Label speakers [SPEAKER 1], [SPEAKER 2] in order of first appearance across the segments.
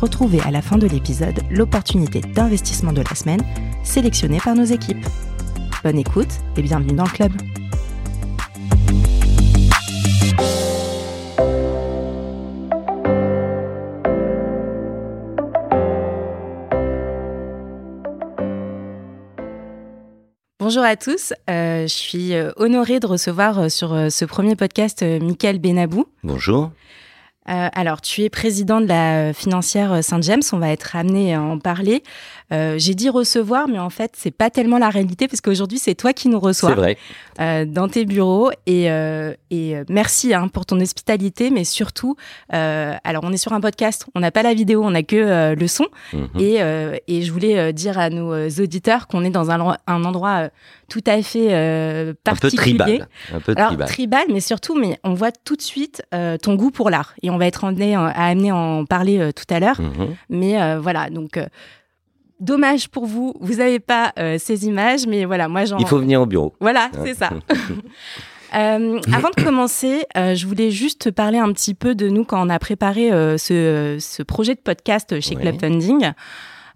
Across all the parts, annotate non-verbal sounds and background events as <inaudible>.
[SPEAKER 1] Retrouvez à la fin de l'épisode l'opportunité d'investissement de la semaine sélectionnée par nos équipes. Bonne écoute et bienvenue dans le club. Bonjour à tous, euh, je suis euh, honorée de recevoir euh, sur ce premier podcast Michael Benabou.
[SPEAKER 2] Bonjour.
[SPEAKER 1] Alors, tu es président de la financière Saint-James, on va être amené à en parler. Euh, j'ai dit recevoir, mais en fait, c'est pas tellement la réalité parce qu'aujourd'hui, c'est toi qui nous reçois.
[SPEAKER 2] C'est vrai.
[SPEAKER 1] Euh, dans tes bureaux. Et, euh, et merci hein, pour ton hospitalité, mais surtout, alors on est sur un podcast, on n'a pas la vidéo, on n'a que le son. Mhm. Et, et je voulais dire à nos auditeurs qu'on est dans un, un endroit tout à fait particulier.
[SPEAKER 2] Un peu tribal.
[SPEAKER 1] Un peu Alors, tribal. mais surtout, mais on voit tout de suite ton goût pour l'art. Et on va être amené à amener à en parler tout à l'heure. Mhm. Mais voilà, donc Dommage pour vous, vous n'avez pas euh, ces images, mais voilà, moi j'en.
[SPEAKER 2] Il faut venir au bureau.
[SPEAKER 1] Voilà, hein. c'est ça. <laughs> <laughs> Euh, avant de commencer, euh, je voulais juste te parler un petit peu de nous quand on a préparé ce, projet de podcast chez Club Funding.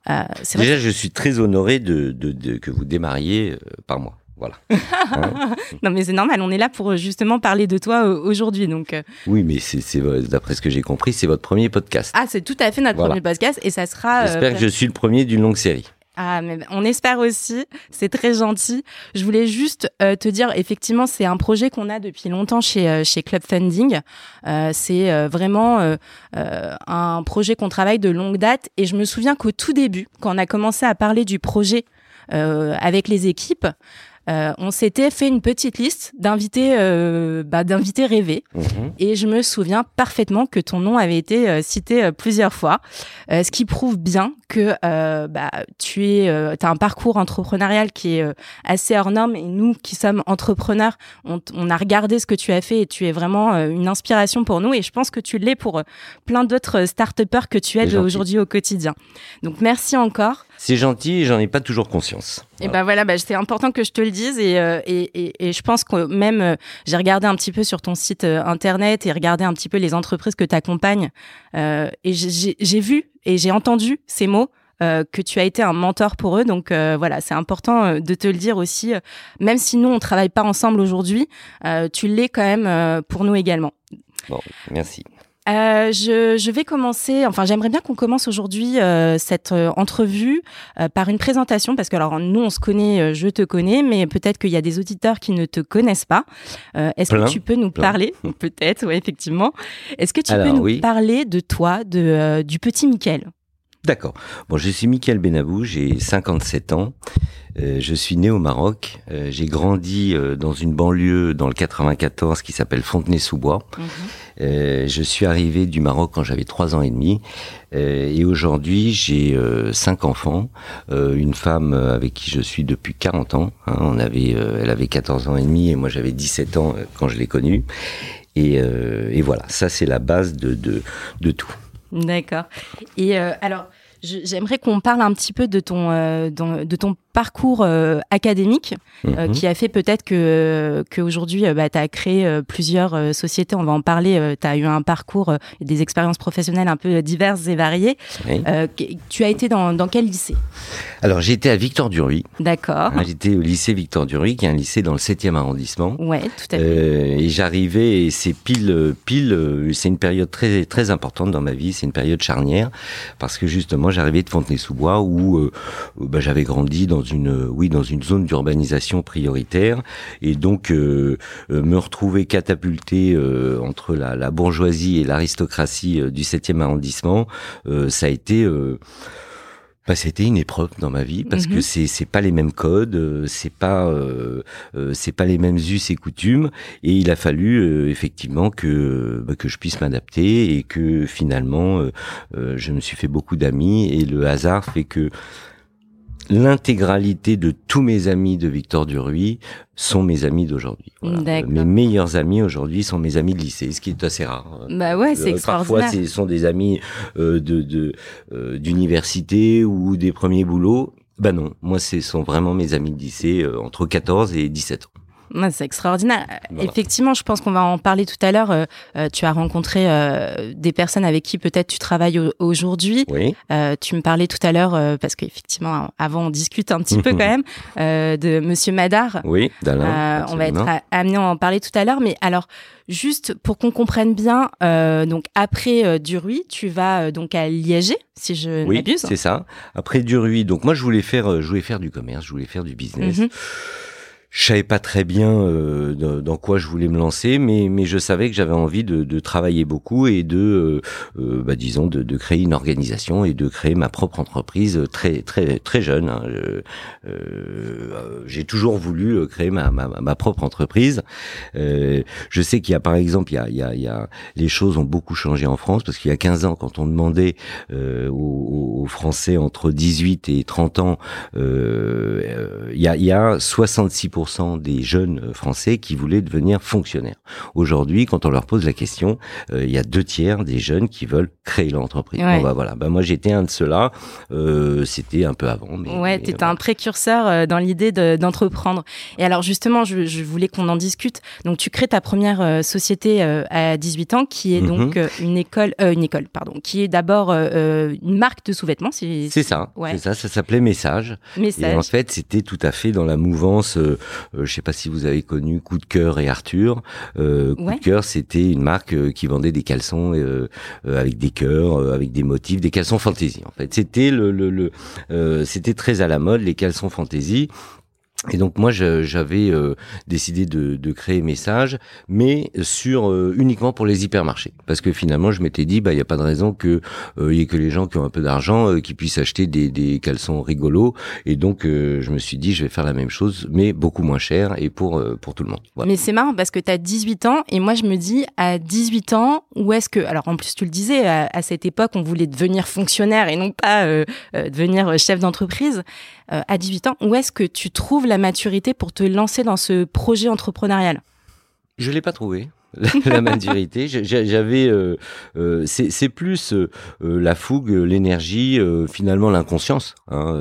[SPEAKER 2] Déjà, je suis très honoré de, que vous démarriez par moi. Voilà. <laughs>
[SPEAKER 1] non, mais c'est normal. On est là pour justement parler de toi euh, aujourd'hui. Donc. Euh.
[SPEAKER 2] Oui, mais c'est d'après ce que j'ai compris, c'est votre premier podcast.
[SPEAKER 1] Ah, c'est tout à fait notre premier podcast et ça sera.
[SPEAKER 2] Euh, J'espère que je suis le premier d'une longue série.
[SPEAKER 1] Ah, mais on espère aussi. C'est très gentil. Je voulais juste te dire, effectivement, c'est un projet qu'on a depuis longtemps chez, chez Club Funding. c'est vraiment un projet qu'on travaille de longue date. Et je me souviens qu'au tout début, quand on a commencé à parler du projet avec les équipes, euh, on s'était fait une petite liste d'invités, euh, bah, d'invités rêvés. Mhm. Et je me souviens parfaitement que ton nom avait été euh, cité plusieurs fois, ce qui prouve bien que bah, tu es, as un parcours entrepreneurial qui est assez hors norme. Et nous, qui sommes entrepreneurs, on, on, a regardé ce que tu as fait et tu es vraiment une inspiration pour nous. Et je pense que tu l'es pour plein d'autres start que tu aides aujourd'hui au quotidien. Donc merci encore.
[SPEAKER 2] C'est gentil et j'en ai pas toujours conscience.
[SPEAKER 1] Et ben voilà, bah, c'est important que je te le dise euh, et, et, et, je pense que même euh, j'ai regardé un petit peu sur ton site euh, internet et regardé un petit peu les entreprises que tu accompagnes et j'ai vu et j'ai entendu ces mots. que tu as été un mentor pour eux. Donc voilà, c'est important de te le dire aussi. même si nous, on travaille pas ensemble aujourd'hui, tu l'es quand même pour nous également.
[SPEAKER 2] Bon, merci.
[SPEAKER 1] Euh, je, je, vais commencer, enfin j'aimerais bien qu'on commence aujourd'hui euh, cette euh, entrevue par une présentation, parce que alors nous on se connaît, je te connais, mais peut-être qu'il y a des auditeurs qui ne te connaissent pas. Est-ce que tu peux nous parler, <laughs> peut-être, oui effectivement, est-ce que tu peux nous parler de toi, de, du petit Mickaël?
[SPEAKER 2] D'accord. Bon, je suis Mickaël Benabou, j'ai 57 ans. Euh, je suis né au Maroc. Euh, j'ai grandi euh, dans une banlieue dans le 94 qui s'appelle Fontenay-sous-Bois. Mhm. je suis arrivé du Maroc quand j'avais trois ans et demi. et aujourd'hui, j'ai cinq enfants, une femme avec qui je suis depuis 40 ans. Hein. on avait, elle avait 14 ans et demi et moi j'avais 17 ans quand je l'ai connue. Et, et, voilà, ça c'est la base de, de, de tout.
[SPEAKER 1] D'accord. Et alors, j'aimerais qu'on parle un petit peu de ton, de ton parcours euh, académique euh, mhm. qui a fait peut-être que qu'aujourd'hui euh, bah, tu as créé plusieurs sociétés, on va en parler, tu as eu un parcours et des expériences professionnelles un peu diverses et variées. tu as été dans, dans quel lycée?
[SPEAKER 2] Alors été à Victor Duruy.
[SPEAKER 1] D'accord.
[SPEAKER 2] Hein, j'étais au lycée Victor Duruy qui est un lycée dans le 7e arrondissement.
[SPEAKER 1] Ouais, tout à fait.
[SPEAKER 2] et j'arrivais et c'est pile pile c'est une période très très importante dans ma vie, c'est une période charnière parce que justement j'arrivais de Fontenay-sous-Bois où bah, j'avais grandi dans une, oui, dans une zone d'urbanisation prioritaire, et donc euh, euh, me retrouver catapulté euh, entre la, la, bourgeoisie et l'aristocratie du 7e arrondissement, ça a été bah, c'était une épreuve dans ma vie parce que mhm. c'est c'est pas les mêmes codes, c'est pas c'est pas les mêmes us et coutumes. Et il a fallu effectivement que bah, que je puisse m'adapter et que finalement je me suis fait beaucoup d'amis. Et le hasard fait que l'intégralité de tous mes amis de Victor Duruy sont mes amis d'aujourd'hui. Voilà. Mes meilleurs amis aujourd'hui sont mes amis de lycée, ce qui est assez rare.
[SPEAKER 1] Bah ouais, c'est euh, extraordinaire.
[SPEAKER 2] Parfois, ce sont des amis euh, de euh, d'université ou des premiers boulots. Bah non, moi, ce sont vraiment mes amis de lycée entre 14 et 17 ans
[SPEAKER 1] c'est extraordinaire. Effectivement, je pense qu'on va en parler tout à l'heure. Euh, euh, tu as rencontré euh, des personnes avec qui peut-être tu travailles aujourd'hui.
[SPEAKER 2] Oui.
[SPEAKER 1] tu me parlais tout à l'heure, parce qu'effectivement, avant, on discute un petit peu quand <laughs> même, de Monsieur Madar.
[SPEAKER 2] Oui, d'Alain.
[SPEAKER 1] on va être amené à en parler tout à l'heure. Mais alors, juste pour qu'on comprenne bien, donc après Duruy, tu vas donc à Liège, si je
[SPEAKER 2] oui,
[SPEAKER 1] m'abuse.
[SPEAKER 2] c'est ça. Après Duruy, donc moi, je voulais faire, je voulais faire du commerce, je voulais faire du business. Mhm je savais pas très bien euh, dans, quoi je voulais me lancer, mais, mais je savais que j'avais envie de, de, travailler beaucoup et de, euh, euh bah, disons, de, de, créer une organisation et de créer ma propre entreprise très très très jeune. Hein. Euh, J'ai toujours voulu euh, créer ma, ma, ma propre entreprise. je sais qu'il y a par exemple, il y a, il y, a, il y a les choses ont beaucoup changé en France parce qu'il y a 15 ans, quand on demandait aux, aux, Français entre 18 et 30 ans, il y a, il y a 66 des jeunes euh, Français qui voulaient devenir fonctionnaires. Aujourd'hui, quand on leur pose la question, euh, il y a deux tiers des jeunes qui veulent créer l'entreprise. Bon, bah, voilà. Bah, moi, j'étais un de ceux-là. Euh, C'était un peu avant. Mais,
[SPEAKER 1] ouais, tu étais un précurseur dans l'idée d'entreprendre. Et alors, justement, je, je voulais qu'on en discute. Donc, tu crées ta première société à 18 ans, qui est donc mhm. une école, une école, pardon, qui est d'abord une marque de sous-vêtements.
[SPEAKER 2] C'est ça. C'est ça. Ça s'appelait Message. Message. Et en fait, c'était tout à fait dans la mouvance euh, je sais pas si vous avez connu Coup de cœur et Arthur. Euh, Coup de cœur, c'était une marque euh, qui vendait des caleçons euh, avec des cœurs, avec des motifs, des caleçons fantaisie. En fait, c'était le, le, le c'était très à la mode les caleçons fantaisie. Et donc moi j'avais euh, décidé de, créer Message, mais sur euh, uniquement pour les hypermarchés, parce que finalement je m'étais dit bah il y a pas de raison que il y ait que les gens qui ont un peu d'argent qui puissent acheter des, caleçons rigolos, et donc je me suis dit je vais faire la même chose, mais beaucoup moins cher et pour pour tout le monde.
[SPEAKER 1] Mais c'est marrant parce que tu as 18 ans et moi je me dis à 18 ans où est-ce que alors en plus tu le disais à, cette époque on voulait devenir fonctionnaire et non pas devenir chef d'entreprise. À 18 ans où est-ce que tu trouves la maturité pour te lancer dans ce projet entrepreneurial?
[SPEAKER 2] Je l'ai pas trouvé. <laughs> la maturité. J'avais, euh, euh, c'est plus euh, la fougue, l'énergie, finalement l'inconscience, hein,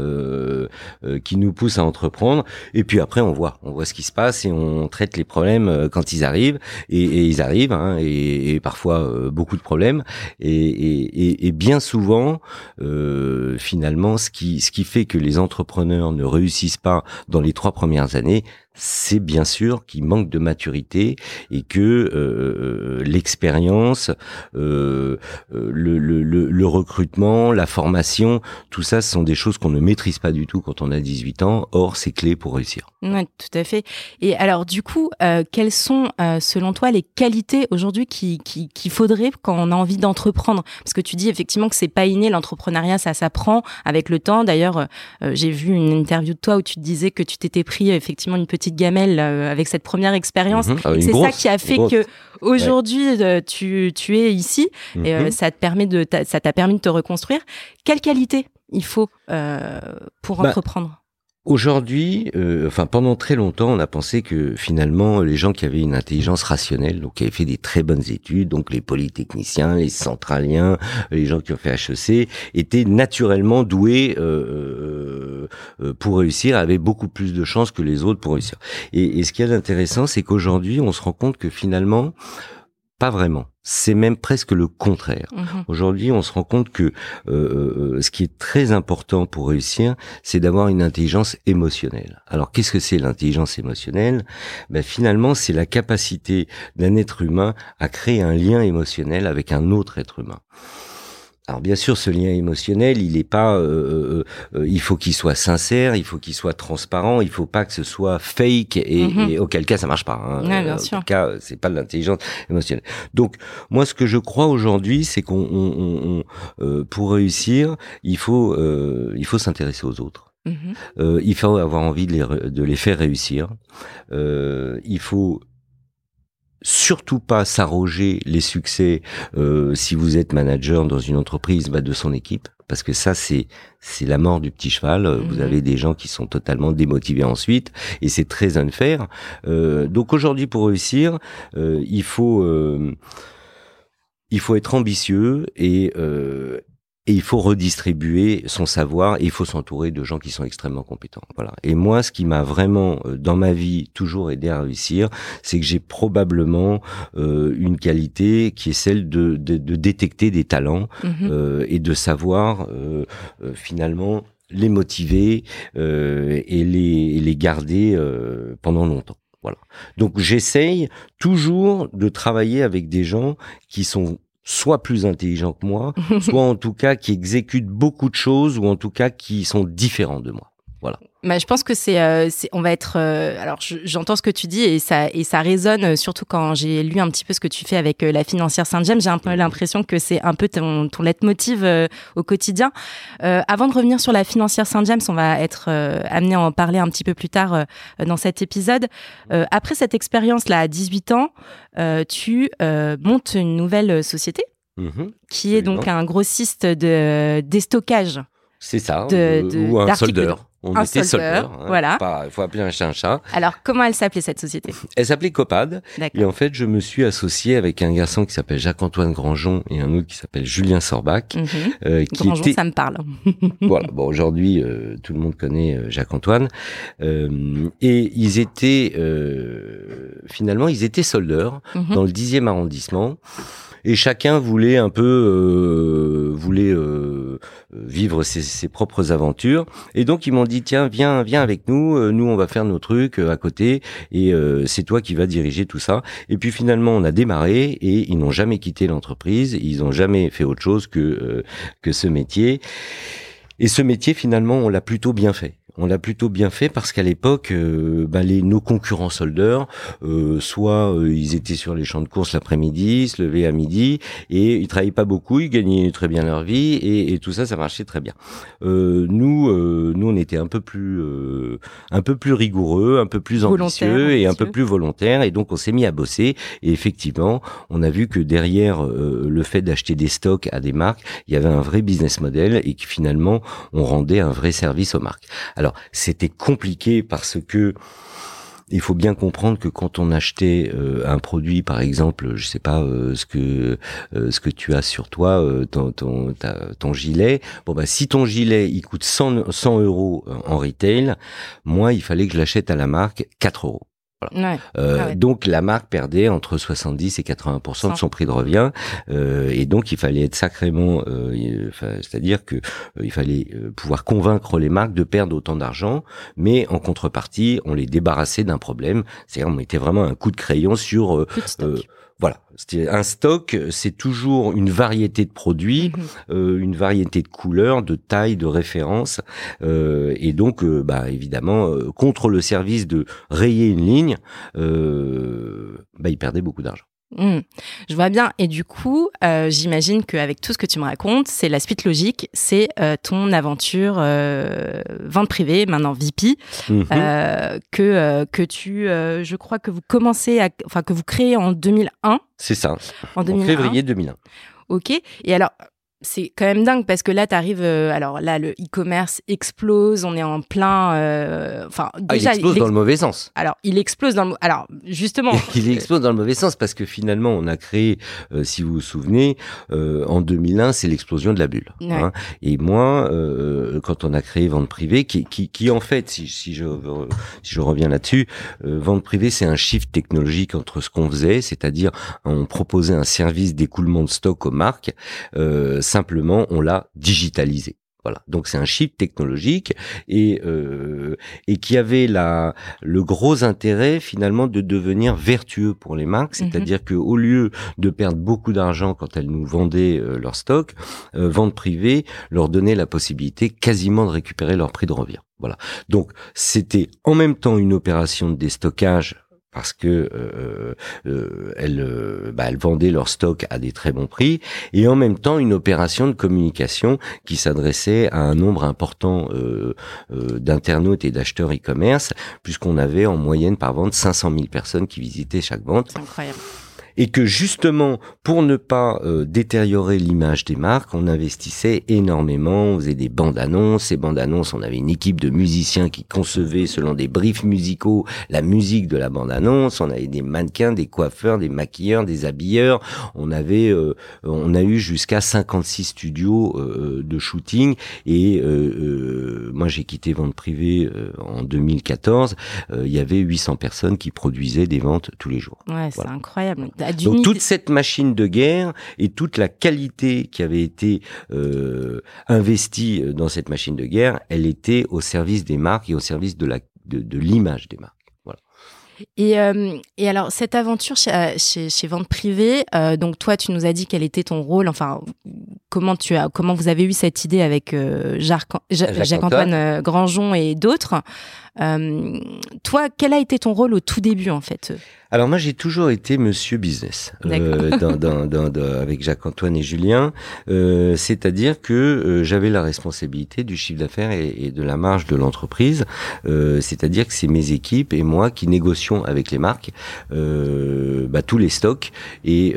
[SPEAKER 2] qui nous pousse à entreprendre. Et puis après, on voit, on voit ce qui se passe et on traite les problèmes quand ils arrivent. Et, et ils arrivent, hein, et, et, parfois beaucoup de problèmes. Et, et bien souvent, finalement, ce qui, ce qui fait que les entrepreneurs ne réussissent pas dans les trois premières années, c'est bien sûr qu'il manque de maturité et que euh, euh, l'expérience, euh, le, le, le, recrutement, la formation, tout ça, ce sont des choses qu'on ne maîtrise pas du tout quand on a 18 ans. Or, c'est clé pour réussir.
[SPEAKER 1] Oui, tout à fait. Et alors, du coup, quelles sont, selon toi, les qualités aujourd'hui qu'il qui, qui faudrait quand on a envie d'entreprendre? Parce que tu dis effectivement que c'est pas inné, l'entrepreneuriat, ça s'apprend avec le temps. D'ailleurs, j'ai vu une interview de toi où tu te disais que tu t'étais pris effectivement une petite gamelle euh, avec cette première expérience. Mhm. Ah, c'est ça qui a fait que aujourd'hui euh, tu, tu es ici et euh, mhm. ça te permet de ça t'a permis de te reconstruire. Quelle qualité il faut pour bah, entreprendre?
[SPEAKER 2] Aujourd'hui, euh, enfin pendant très longtemps, on a pensé que finalement les gens qui avaient une intelligence rationnelle, donc qui avaient fait des très bonnes études, donc les polytechniciens, les centraliens, les gens qui ont fait HEC, étaient naturellement doués euh, euh, pour réussir, avaient beaucoup plus de chances que les autres pour réussir. Et, et ce qui est intéressant, c'est qu'aujourd'hui, on se rend compte que finalement, pas vraiment. C'est même presque le contraire. Mhm. Aujourd'hui, on se rend compte que euh, euh, ce qui est très important pour réussir, c'est d'avoir une intelligence émotionnelle. Alors, qu'est-ce que c'est l'intelligence émotionnelle? Ben, Finalement, c'est la capacité d'un être humain à créer un lien émotionnel avec un autre être humain. Alors bien sûr, ce lien émotionnel, il est pas, euh, euh, euh, il faut qu'il soit sincère, il faut qu'il soit transparent, il faut pas que ce soit fake et, mhm. auquel cas ça marche pas. Hein.
[SPEAKER 1] Ouais, bien sûr.
[SPEAKER 2] cas, c'est pas de l'intelligence émotionnelle. Donc moi, ce que je crois aujourd'hui, c'est qu'on, pour réussir, il faut, il faut s'intéresser aux autres. Mhm. il faut avoir envie de les, de les faire réussir. il faut surtout pas s'arroger les succès euh, si vous êtes manager dans une entreprise bah, de son équipe parce que ça c'est c'est la mort du petit cheval. Vous
[SPEAKER 1] Mhm.
[SPEAKER 2] avez des gens qui sont totalement démotivés ensuite, et c'est très unfair. Euh, donc aujourd'hui, pour réussir, euh, il faut euh, il faut être ambitieux et euh, et il faut redistribuer son savoir et il faut s'entourer de gens qui sont extrêmement compétents. Voilà. Et moi, ce qui m'a vraiment euh, dans ma vie toujours aidé à réussir, c'est que j'ai probablement euh, une qualité qui est celle de, de, de détecter des talents
[SPEAKER 1] Mhm.
[SPEAKER 2] euh, et de savoir euh, euh, finalement les motiver euh, et, les, et les garder euh, pendant longtemps. Voilà. Donc j'essaye toujours de travailler avec des gens qui sont soit plus intelligents que moi, <laughs> soit en tout cas qui exécutent beaucoup de choses ou en tout cas qui sont différents de moi.
[SPEAKER 1] Bah, je pense que c'est, euh, on va être. euh, alors, je- j'entends ce que tu dis et ça et ça résonne euh, surtout quand j'ai lu un petit peu ce que tu fais avec euh, la financière Saint-James. J'ai un peu l'impression que c'est un peu ton, ton leitmotiv euh, au quotidien. Euh, avant de revenir sur la financière Saint-James, on va être euh, amené à en parler un petit peu plus tard euh, dans cet épisode. Euh, après cette expérience là, à 18 ans, euh, tu euh, montes une nouvelle société
[SPEAKER 2] Mhm.
[SPEAKER 1] qui est donc un grossiste de déstockage.
[SPEAKER 2] C'est ça.
[SPEAKER 1] De- de-
[SPEAKER 2] ou un soldeur. On
[SPEAKER 1] un
[SPEAKER 2] était
[SPEAKER 1] soldeur,
[SPEAKER 2] soldeur.
[SPEAKER 1] voilà.
[SPEAKER 2] Il faut appeler un chat un chat.
[SPEAKER 1] Alors, comment elle s'appelait cette société?
[SPEAKER 2] Elle s'appelait Copad. Et en fait, je me suis associé avec un garçon qui s'appelle Jacques-Antoine Grandjean et un autre qui s'appelle Julien Sorbach,
[SPEAKER 1] Mhm.
[SPEAKER 2] euh, qui
[SPEAKER 1] Grandjean,
[SPEAKER 2] était
[SPEAKER 1] ça me parle. <laughs>
[SPEAKER 2] voilà. Bon, aujourd'hui, euh, tout le monde connaît euh, Jacques-Antoine. Euh, et ils étaient euh, finalement, ils étaient soldeurs
[SPEAKER 1] Mhm.
[SPEAKER 2] dans le 10e arrondissement. Et chacun voulait un peu euh, voulait euh, vivre ses, ses propres aventures. Et donc ils m'ont dit tiens viens viens avec nous. Euh, Nous on va faire nos trucs euh, à côté et euh, c'est toi qui vas diriger tout ça. Et puis finalement on a démarré et ils n'ont jamais quitté l'entreprise. Ils n'ont jamais fait autre chose que euh, que ce métier. Et ce métier, finalement, on l'a plutôt bien fait. On l'a plutôt bien fait parce qu'à l'époque, euh, bah, les, nos concurrents soldeurs, euh, soit euh, ils étaient sur les champs de course l'après-midi, se levaient à midi, et ils travaillaient pas beaucoup, ils gagnaient très bien leur vie, et, et tout ça, ça marchait très bien. Euh, nous, euh, nous, on était un peu plus, euh, un peu plus rigoureux, un peu plus ambitieux et un peu plus volontaire, et donc on s'est mis à bosser. Et effectivement, on a vu que derrière euh, le fait d'acheter des stocks à des marques, il y avait un vrai business model et que finalement, on rendait un vrai service aux marques. Alors, c'était compliqué parce que il faut bien comprendre que quand on achetait euh, un produit, par exemple, je sais pas euh, ce que euh, ce que tu as sur toi, ton ton, gilet. Bon bah si ton gilet il coûte 100 100 euros en retail, moi il fallait que je l'achète à la marque 4 euros.
[SPEAKER 1] Ouais.
[SPEAKER 2] Euh,
[SPEAKER 1] Ah ouais.
[SPEAKER 2] Donc la marque perdait entre 70 et 80% de son prix de revient, euh, et donc il fallait être sacrément, euh, c'est-à-dire que euh, il fallait euh, pouvoir convaincre les marques de perdre autant d'argent, mais en contrepartie, on les débarrassait d'un problème, c'est-à-dire on mettait vraiment un coup de crayon sur voilà, un stock, c'est toujours une variété de produits,
[SPEAKER 1] Mhm.
[SPEAKER 2] euh, une variété de couleurs, de tailles, de références, euh, et donc, euh, bah évidemment, contre le service de rayer une ligne, euh, bah ils perdaient beaucoup d'argent.
[SPEAKER 1] Hmm. Je vois bien. Et du coup, euh, j'imagine qu'avec tout ce que tu me racontes, c'est la suite logique, c'est euh, ton aventure euh, vente privée, maintenant VP,
[SPEAKER 2] Mhm.
[SPEAKER 1] euh, que que tu, je crois que vous commencez à, enfin que vous créez en 2001,
[SPEAKER 2] c'est ça,
[SPEAKER 1] en
[SPEAKER 2] en
[SPEAKER 1] 2001.
[SPEAKER 2] février 2001.
[SPEAKER 1] Ok. Et alors, c'est quand même dingue parce que là, tu arrives. alors là, le e-commerce explose. On est en plein. euh, Enfin,
[SPEAKER 2] Ah, il
[SPEAKER 1] déjà,
[SPEAKER 2] explose
[SPEAKER 1] il
[SPEAKER 2] dans
[SPEAKER 1] ex-
[SPEAKER 2] le mauvais sens.
[SPEAKER 1] alors il explose dans le. Alors justement. <laughs>
[SPEAKER 2] il explose dans le mauvais sens parce que finalement on a créé, euh, si vous vous souvenez, euh, en 2001 c'est l'explosion de la bulle.
[SPEAKER 1] Ouais.
[SPEAKER 2] hein. Et moi, euh, quand on a créé vente privée, qui, qui, qui en fait, si, si je si je reviens là-dessus, euh, vente privée c'est un shift technologique entre ce qu'on faisait, c'est-à-dire on proposait un service d'écoulement de stock aux marques, euh, simplement on l'a digitalisé. Voilà, donc c'est un shift technologique et euh, et qui avait la le gros intérêt finalement de devenir vertueux pour les marques,
[SPEAKER 1] Mhm.
[SPEAKER 2] c'est-à-dire que au lieu de perdre beaucoup d'argent quand elles nous vendaient euh, leur stock, euh, vente privée leur donnait la possibilité quasiment de récupérer leur prix de revient. Voilà. Donc c'était en même temps une opération de déstockage parce que euh, euh, elles, euh, bah, vendaient leur stock à des très bons prix, et en même temps une opération de communication qui s'adressait à un nombre important euh, euh, d'internautes et d'acheteurs e-commerce, puisqu'on avait en moyenne par vente 500 000 personnes qui visitaient chaque vente.
[SPEAKER 1] C'est incroyable.
[SPEAKER 2] Et que justement, pour ne pas euh, détériorer l'image des marques, on investissait énormément, on faisait des bandes annonces. Ces bandes annonces, on avait une équipe de musiciens qui concevaient selon des briefs musicaux la musique de la bande annonce. On avait des mannequins, des coiffeurs, des maquilleurs, des habilleurs. On avait, euh, on a eu jusqu'à 56 studios euh, de shooting. Et moi, j'ai quitté vente privée en 2014. Il y avait 800 personnes qui produisaient des ventes tous les jours.
[SPEAKER 1] Ouais, c'est incroyable.
[SPEAKER 2] Donc toute cette machine de guerre et toute la qualité qui avait été euh, investie dans cette machine de guerre, elle était au service des marques et au service de la de, l'image des marques. Voilà.
[SPEAKER 1] Et, euh, et, alors, cette aventure chez, euh, chez, chez Vente Privée, euh, donc toi, tu nous as dit quel était ton rôle, enfin, comment, tu as, comment vous avez eu cette idée avec Jacques-Antoine Grangeon et d'autres. toi, quel a été ton rôle au tout début, en fait?
[SPEAKER 2] Alors moi j'ai toujours été Monsieur Business euh, <laughs> dans, dans, dans, avec Jacques-Antoine et Julien, euh, c'est-à-dire que euh, j'avais la responsabilité du chiffre d'affaires et, et, de la marge de l'entreprise, euh, c'est-à-dire que c'est mes équipes et moi qui négocions avec les marques euh, bah, tous les stocks. Et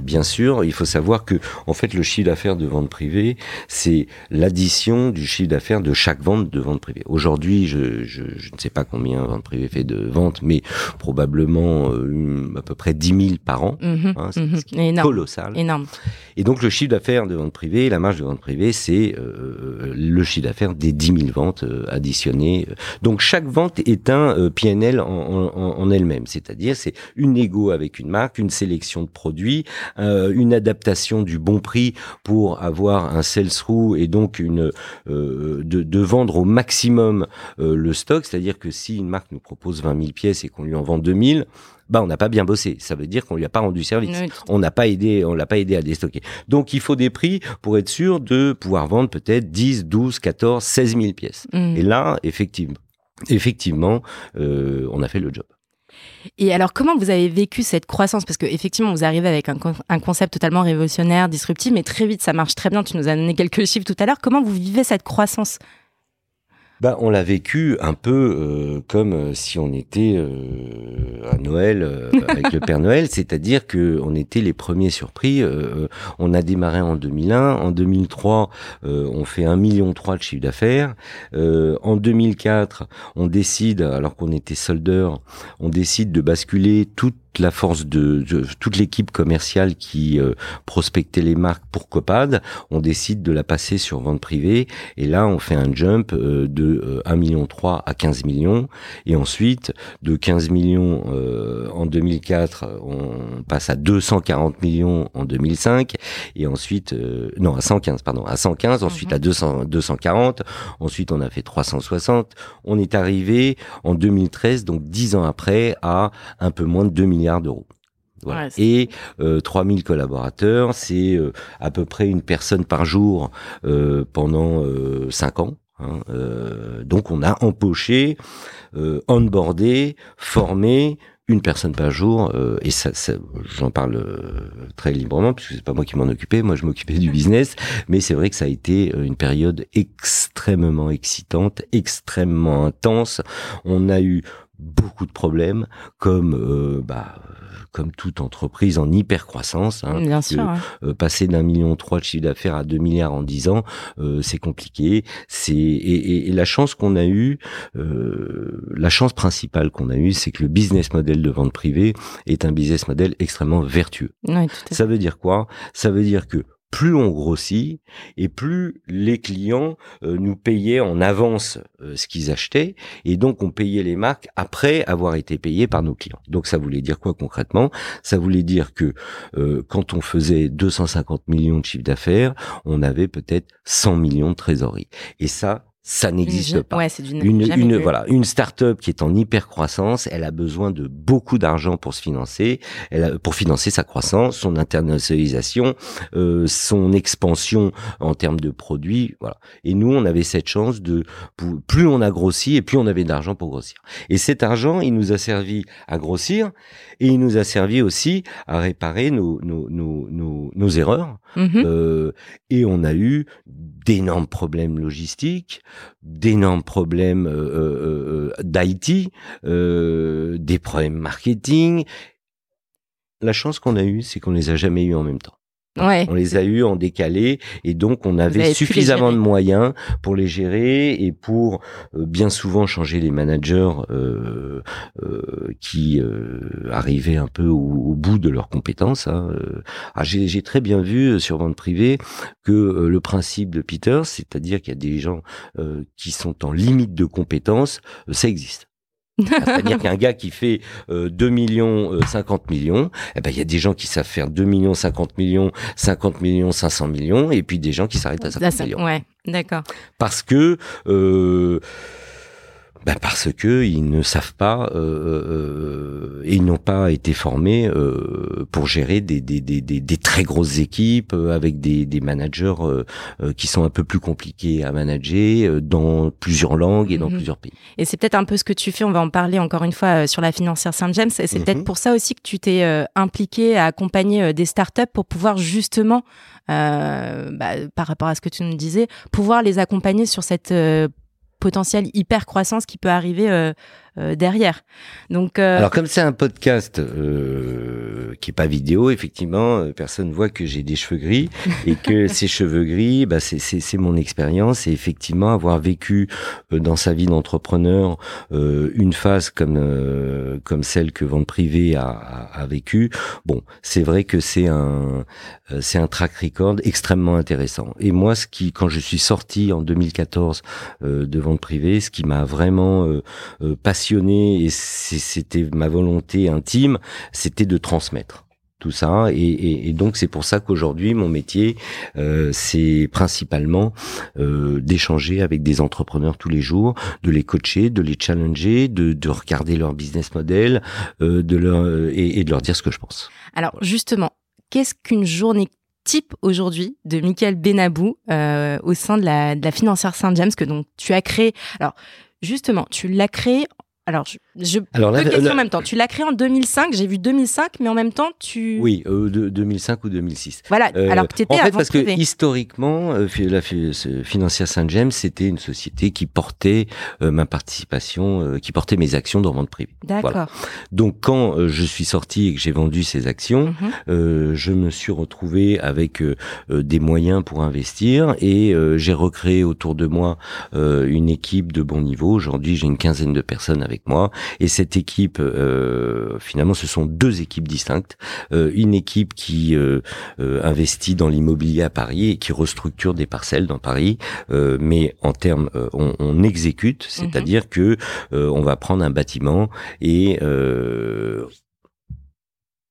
[SPEAKER 2] bien sûr il faut savoir que en fait le chiffre d'affaires de vente privée c'est l'addition du chiffre d'affaires de chaque vente de vente privée. Aujourd'hui je, je, je ne sais pas combien vente privée fait de ventes, mais probablement euh, à peu près 10 000 par an.
[SPEAKER 1] Mhm, hein, c'est mhm.
[SPEAKER 2] colossal.
[SPEAKER 1] Énorme.
[SPEAKER 2] Et donc le chiffre d'affaires de vente privée, la marge de vente privée, c'est euh, le chiffre d'affaires des 10 000 ventes euh, additionnées. Donc chaque vente est un PNL en, en, en elle-même, c'est-à-dire c'est une égo avec une marque, une sélection de produits, une adaptation du bon prix pour avoir un sell-through et donc une de, de, vendre au maximum le stock, c'est-à-dire que si une marque nous propose 20 000 pièces et qu'on lui en vend 2000, bah on n'a pas bien bossé. Ça veut dire qu'on lui a pas rendu service. On n'a pas aidé, on l'a pas aidé à déstocker. Donc il faut des prix pour être sûr de pouvoir vendre peut-être 10, 12, 14, 16 000 pièces. Mmh. Et là, effectivement, effectivement, euh, on a fait le job.
[SPEAKER 1] Et alors, comment vous avez vécu cette croissance? Parce que effectivement, vous arrivez avec un, concept totalement révolutionnaire, disruptif, mais très vite, ça marche très bien. Tu nous as donné quelques chiffres tout à l'heure. Comment vous vivez cette croissance?
[SPEAKER 2] Bah, on l'a vécu un peu euh, comme euh, si on était euh, à Noël <laughs> avec le Père Noël, c'est-à-dire que on était les premiers surpris. on a démarré en 2001, en 2003, on fait un million trois de chiffre d'affaires. en 2004, on décide, alors qu'on était soldeur, on décide de basculer toute la force de, toute l'équipe commerciale qui euh, prospectait les marques pour Copad, on décide de la passer sur vente privée. Et là on fait un jump euh, de 1 euh, million 3 à 15 millions. Et ensuite de 15 millions en 2004 on passe à 240 millions en 2005 et ensuite non à 115 pardon à 115 ensuite à 200 240 ensuite on a fait 360 on est arrivé en 2013 donc 10 ans après à un peu moins de 2 millions d'euros. et euh, 3000 collaborateurs, c'est euh, à peu près une personne par jour euh, pendant euh, 5 ans. Hein, euh, donc on a empoché, onboardé, formé une personne par jour et ça, j'en parle très librement puisque c'est pas moi qui m'en occupais moi je m'occupais du business mais c'est vrai que ça a été une période extrêmement excitante extrêmement intense on a eu beaucoup de problèmes, comme euh, bah, comme toute entreprise en hyper croissance.
[SPEAKER 1] Hein, Bien sûr.
[SPEAKER 2] Euh, passer d'un million trois de chiffre d'affaires à deux milliards en dix ans, euh, c'est compliqué. C'est et, et, la chance qu'on a eue, la chance principale qu'on a eue, c'est que le business model de vente privée est un business model extrêmement vertueux. Ça veut dire quoi? Ça veut dire que plus on grossit et plus les clients euh, nous payaient en avance euh, ce qu'ils achetaient et donc on payait les marques après avoir été payés par nos clients. Donc ça voulait dire quoi concrètement? Ça voulait dire que euh, quand on faisait 250 millions de chiffre d'affaires, on avait peut-être 100 millions de trésorerie. Et ça, ça n'existe pas.
[SPEAKER 1] Ouais,
[SPEAKER 2] une, une voilà, une start-up qui est en hyper croissance, elle a besoin de beaucoup d'argent pour se financer, elle a, pour financer sa croissance, son internationalisation, euh, son expansion en termes de produits, voilà. Et nous, on avait cette chance de plus on a grossi et plus on avait d'argent pour grossir. Et cet argent, il nous a servi à grossir et il nous a servi aussi à réparer nos nos nos nos, nos erreurs. Mm-hmm. euh, et on a eu d'énormes problèmes logistiques, d'énormes problèmes euh, euh, euh d'IT, euh, des problèmes marketing. la chance qu'on a eue, c'est qu'on les a jamais eus en même temps.
[SPEAKER 1] Ouais.
[SPEAKER 2] On les a eus en décalé et donc on avait suffisamment de moyens pour les gérer et pour euh, bien souvent changer les managers euh, euh, qui euh, arrivaient un peu au, au bout de leurs compétences. hein. Ah, J'ai très bien vu sur vente privée que euh, le principe de Peter, c'est-à-dire qu'il y a des gens euh, qui sont en limite de compétences, ça existe. C'est-à-dire qu'un gars qui fait euh, 2 millions, euh, 50 millions, eh ben, il y a des gens qui savent faire 2 millions, 50 millions, 50 millions, 500 millions, et puis des gens qui s'arrêtent à 50
[SPEAKER 1] Là, ça-
[SPEAKER 2] millions.
[SPEAKER 1] ouais, d'accord.
[SPEAKER 2] Parce que, euh, ben parce que ils ne savent pas euh, euh, et ils n'ont pas été formés euh, pour gérer des, des, des, des, des très grosses équipes euh, avec des, des managers euh, euh, qui sont un peu plus compliqués à manager euh, dans plusieurs langues et dans
[SPEAKER 1] Mhm.
[SPEAKER 2] plusieurs pays.
[SPEAKER 1] Et c'est peut-être un peu ce que tu fais, on va en parler encore une fois euh, sur la financière Saint-James, et c'est
[SPEAKER 2] Mhm.
[SPEAKER 1] peut-être pour ça aussi que tu t'es euh, impliqué à accompagner euh, des startups pour pouvoir justement, euh, bah, par rapport à ce que tu nous disais, pouvoir les accompagner sur cette euh, potentielle hyper croissance qui peut arriver euh, derrière. Donc, euh,
[SPEAKER 2] Alors comme c'est un podcast euh, qui est pas vidéo, effectivement, euh, personne voit que j'ai des cheveux gris <laughs> et que ces cheveux gris, bah c'est c'est c'est mon expérience et effectivement avoir vécu euh, dans sa vie d'entrepreneur euh, une phase comme euh, comme celle que vente privée a, a, a vécu. Bon, c'est vrai que c'est un euh, c'est un track record extrêmement intéressant. Et moi, ce qui quand je suis sorti en 2014 euh, de vente privée, ce qui m'a vraiment euh, euh, et c'était ma volonté intime, c'était de transmettre tout ça et, donc c'est pour ça qu'aujourd'hui mon métier euh, c'est principalement euh, d'échanger avec des entrepreneurs tous les jours, de les coacher, de les challenger, de, de regarder leur business model, euh, de leur et, de leur dire ce que je pense.
[SPEAKER 1] alors justement, qu'est-ce qu'une journée type aujourd'hui de Michael Benabou au sein de la, de la financière Saint-James que donc tu as créé? Alors justement, tu l'as créé. Alors je, je
[SPEAKER 2] Alors là,
[SPEAKER 1] deux questions
[SPEAKER 2] là-
[SPEAKER 1] en même temps. Tu l'as créé en 2005. J'ai vu 2005, mais en même temps tu.
[SPEAKER 2] oui, euh, de 2005 ou 2006.
[SPEAKER 1] Voilà.
[SPEAKER 2] Euh,
[SPEAKER 1] alors que tu étais
[SPEAKER 2] en fait,
[SPEAKER 1] avant
[SPEAKER 2] parce que historiquement, euh, la Financière Saint-James, c'était une société qui portait euh, ma participation, qui portait mes actions dans vente privée.
[SPEAKER 1] D'accord.
[SPEAKER 2] Donc, quand je suis sorti et que j'ai vendu ces actions,
[SPEAKER 1] Mhm.
[SPEAKER 2] je me suis retrouvé avec des moyens pour investir et j'ai recréé autour de moi une équipe de bon niveau. Aujourd'hui, j'ai une quinzaine de personnes avec moi et cette équipe, euh, finalement, ce sont deux équipes distinctes. Euh, une équipe qui euh, euh, investit dans l'immobilier à Paris et qui restructure des parcelles dans Paris, euh, mais en termes, euh, on, on exécute, c'est-à-dire que euh, on va prendre un bâtiment et euh,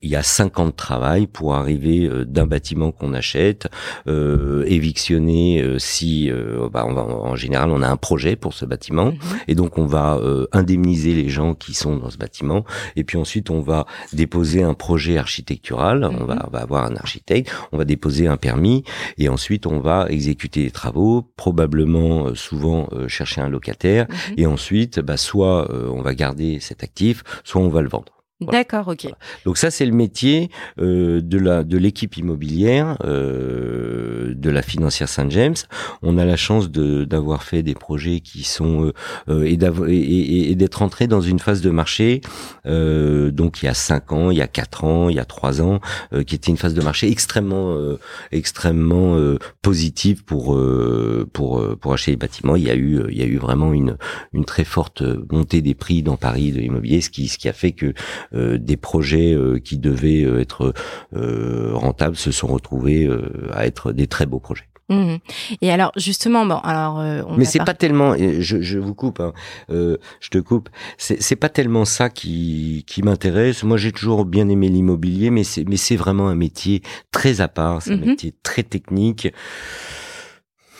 [SPEAKER 2] il y a cinq ans de travail pour arriver euh, d'un bâtiment qu'on achète, euh, évictionner euh, si, euh, bah, on va, en général, on a un projet pour ce bâtiment,
[SPEAKER 1] Mhm.
[SPEAKER 2] et donc on va euh, indemniser les gens qui sont dans ce bâtiment, et puis ensuite on va déposer un projet architectural, on, va, on va avoir un architecte, on va déposer un permis, et ensuite on va exécuter les travaux, probablement euh, souvent euh, chercher un locataire,
[SPEAKER 1] Mhm.
[SPEAKER 2] et ensuite, bah, soit euh, on va garder cet actif, soit on va le vendre. Voilà.
[SPEAKER 1] D'accord. Ok.
[SPEAKER 2] Donc ça, c'est le métier euh, de la de l'équipe immobilière euh, de la financière Saint-James. On a la chance de d'avoir fait des projets qui sont euh, et d'avoir- et- et et d'être entré dans une phase de marché. euh, donc il y a cinq ans, il y a quatre ans, il y a trois ans, euh, qui était une phase de marché extrêmement euh, extrêmement euh, positive pour euh, pour pour acheter les bâtiments. Il y a eu il y a eu vraiment une une très forte montée des prix dans Paris de l'immobilier, ce qui ce qui a fait que des projets euh, qui devaient euh, être euh, rentables se sont retrouvés euh, à être des très beaux projets.
[SPEAKER 1] Mhm. Et alors justement, bon, alors euh, on
[SPEAKER 2] Mais c'est
[SPEAKER 1] par-
[SPEAKER 2] pas tellement, je, je vous coupe, hein, euh, je te coupe. C'est c'est pas tellement ça qui qui m'intéresse. Moi, j'ai toujours bien aimé l'immobilier, mais c'est mais c'est vraiment un métier très à part. C'est un
[SPEAKER 1] Mhm.
[SPEAKER 2] métier très technique.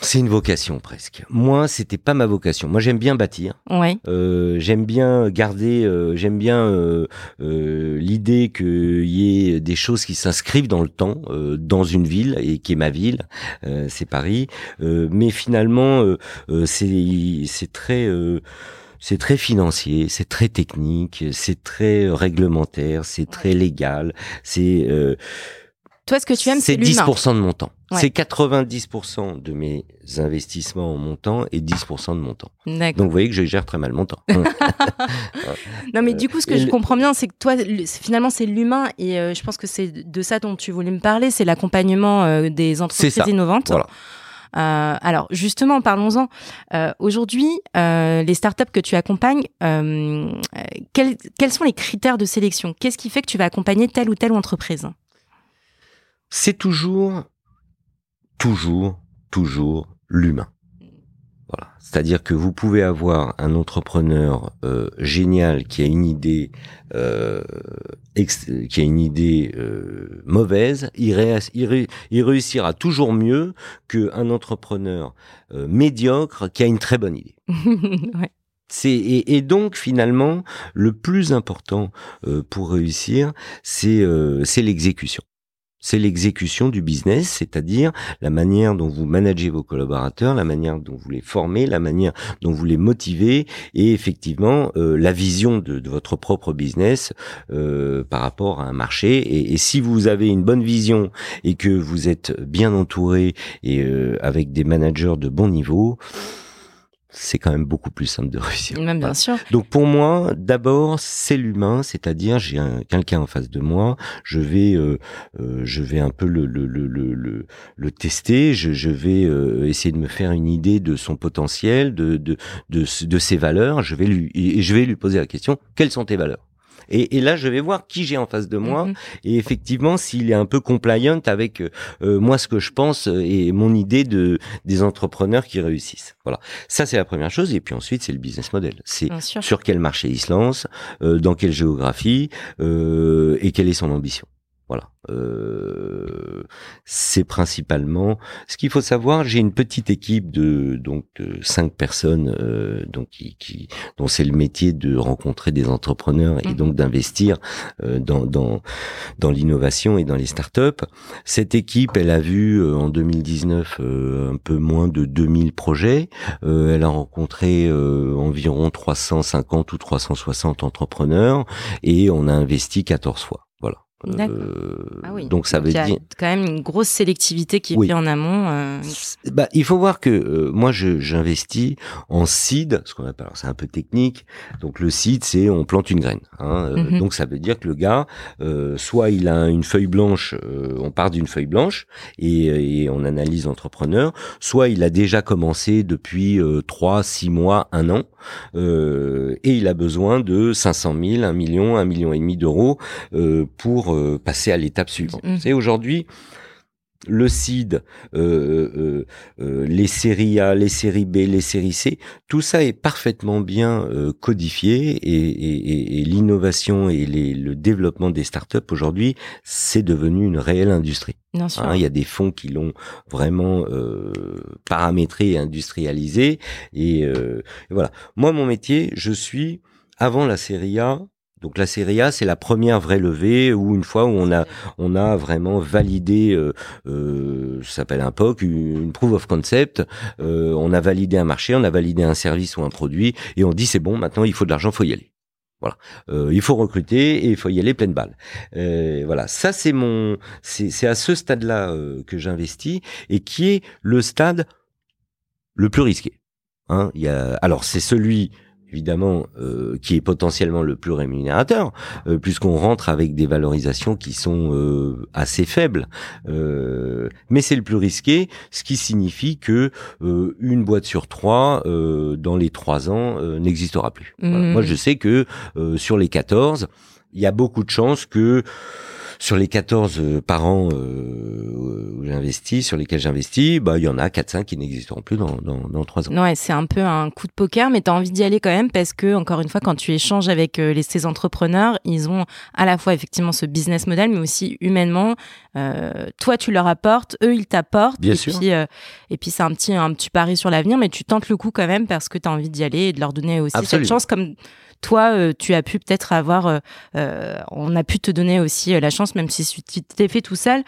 [SPEAKER 2] C'est une vocation presque. Moi, c'était pas ma vocation. Moi, j'aime bien bâtir.
[SPEAKER 1] Ouais.
[SPEAKER 2] Euh, j'aime bien garder, euh, j'aime bien euh, euh, l'idée qu'il y ait des choses qui s'inscrivent dans le temps, euh, dans une ville et qui est ma ville, euh, c'est Paris. Euh, mais finalement, c'est c'est très euh, c'est très financier, c'est très technique, c'est très réglementaire, c'est très légal, c'est euh,
[SPEAKER 1] Toi, ce que tu aimes, c'est
[SPEAKER 2] C'est
[SPEAKER 1] l'humain.
[SPEAKER 2] 10% de mon temps.
[SPEAKER 1] Ouais.
[SPEAKER 2] C'est 90% de mes investissements en mon temps et 10% de mon temps. Donc vous voyez que je gère très mal mon temps. <laughs>
[SPEAKER 1] Non, mais du coup, ce que
[SPEAKER 2] et
[SPEAKER 1] je comprends bien, c'est que toi, le- c'est- finalement, c'est l'humain. Et euh, je pense que c'est de ça dont tu voulais me parler. C'est l'accompagnement euh, des entreprises
[SPEAKER 2] ça.
[SPEAKER 1] innovantes.
[SPEAKER 2] Voilà.
[SPEAKER 1] Euh, alors, justement, parlons-en. Euh, Aujourd'hui, euh, les startups que tu accompagnes, euh, euh, quels, quels sont les critères de sélection? Qu'est-ce qui fait que tu vas accompagner telle ou telle entreprise?
[SPEAKER 2] C'est toujours, toujours, toujours l'humain. Voilà. C'est-à-dire que vous pouvez avoir un entrepreneur euh, génial qui a une idée, euh, ex- qui a une idée euh, mauvaise, il, ré- il ré- il réussira toujours mieux qu'un entrepreneur euh, médiocre qui a une très bonne idée. <laughs>
[SPEAKER 1] Ouais.
[SPEAKER 2] C'est et, et donc finalement le plus important euh, pour réussir, c'est euh, c'est l'exécution. C'est l'exécution du business, c'est-à-dire la manière dont vous managez vos collaborateurs, la manière dont vous les formez, la manière dont vous les motivez, et effectivement euh, la vision de, votre propre business euh, par rapport à un marché. Et, et si vous avez une bonne vision et que vous êtes bien entouré et euh, avec des managers de bon niveau, c'est quand même beaucoup plus simple de réussir.
[SPEAKER 1] Même bien sûr.
[SPEAKER 2] Donc pour moi, d'abord c'est l'humain, c'est-à-dire j'ai un- quelqu'un en face de moi, je vais euh, euh, je vais un peu le le le le, le, le tester, je, je vais euh, essayer de me faire une idée de son potentiel, de de de, de ses valeurs, je vais lui et je vais lui poser la question quelles sont tes valeurs? Et, et là, je vais voir qui j'ai en face de moi,
[SPEAKER 1] Mhm.
[SPEAKER 2] et effectivement, s'il est un peu compliant avec euh, moi, ce que je pense euh, et mon idée de des entrepreneurs qui réussissent. Voilà, ça c'est la première chose. Et puis ensuite, c'est le business model. C'est sur quel marché il se lance, euh, dans quelle géographie euh, et quelle est son ambition. Voilà. Euh, c'est principalement ce qu'il faut savoir. J'ai une petite équipe de donc de cinq personnes, euh, donc qui, qui dont c'est le métier de rencontrer des entrepreneurs et
[SPEAKER 1] Mhm.
[SPEAKER 2] donc d'investir euh, dans dans dans l'innovation et dans les startups. Cette équipe, elle a vu euh, en 2019 euh, un peu moins de 2000 projets. Euh, elle a rencontré euh, environ 350 ou 360 entrepreneurs et on a investi 14 fois. Euh,
[SPEAKER 1] Ah oui.
[SPEAKER 2] Donc ça veut
[SPEAKER 1] il y a
[SPEAKER 2] dire
[SPEAKER 1] quand même une grosse sélectivité qui est
[SPEAKER 2] Oui.
[SPEAKER 1] faite en amont. euh,
[SPEAKER 2] bah, il faut voir que euh, moi j'investis en seed, ce qu'on appelle, c'est un peu technique. Donc le seed c'est on plante une graine. Hein, euh,
[SPEAKER 1] Mhm.
[SPEAKER 2] Donc ça veut dire que le gars, euh, soit il a une feuille blanche, euh, on part d'une feuille blanche et, et on analyse l'entrepreneur, soit il a déjà commencé depuis euh, trois, six mois, un an, euh, et il a besoin de 500 000, 1 million, 1 million et demi d'euros euh, pour euh, passer à l'étape suivante.
[SPEAKER 1] Mhm.
[SPEAKER 2] C'est aujourd'hui le seed, euh, euh, les séries A, les séries B, les séries C, tout ça est parfaitement bien codifié et, et- et- et l'innovation et les- le développement des startups aujourd'hui, c'est devenu une réelle industrie.
[SPEAKER 1] bien sûr.
[SPEAKER 2] Hein, Il y a des fonds qui l'ont vraiment euh, paramétré et industrialisé. Et, et voilà. Moi, mon métier, je suis avant la série A. Donc la série A, c'est la première vraie levée où une fois où on a on a vraiment validé, euh, euh, ça s'appelle un POC, une proof of concept. euh, on a validé un marché, on a validé un service ou un produit, et on dit c'est bon, maintenant il faut de l'argent, faut y aller. Voilà, il faut recruter et il faut y aller pleine balle. Euh, voilà, ça c'est mon, c'est à ce stade-là que j'investis et qui est le stade le plus risqué. Hein, alors c'est celui évidemment euh, qui est potentiellement le plus rémunérateur, euh, puisqu'on rentre avec des valorisations qui sont euh, assez faibles. Euh, mais c'est le plus risqué, ce qui signifie que euh, une boîte sur trois euh, dans les trois ans euh, n'existera plus. Voilà.
[SPEAKER 1] Mhm.
[SPEAKER 2] Moi, je sais que euh, sur les 14, il y a beaucoup de chances que sur les 14 euh, par an euh, où j'investis, sur lesquels j'investis, bah il y en a 4-5 qui n'existeront plus dans, dans, dans 3 ans.
[SPEAKER 1] Ouais, c'est un peu un coup de poker, mais tu as envie d'y aller quand même parce que, encore une fois, quand tu échanges avec euh, les, ces entrepreneurs, ils ont à la fois effectivement ce business model, mais aussi humainement, euh, toi tu leur apportes, eux ils t'apportent.
[SPEAKER 2] Bien
[SPEAKER 1] et
[SPEAKER 2] sûr.
[SPEAKER 1] Puis, euh, et puis c'est un petit, un petit pari sur l'avenir, mais tu tentes le coup quand même parce que tu as envie d'y aller et de leur donner aussi
[SPEAKER 2] Absolument.
[SPEAKER 1] cette chance comme toi, euh, tu as pu peut-être avoir, euh, euh, on a pu te donner aussi la chance, même si tu t'es fait tout seul.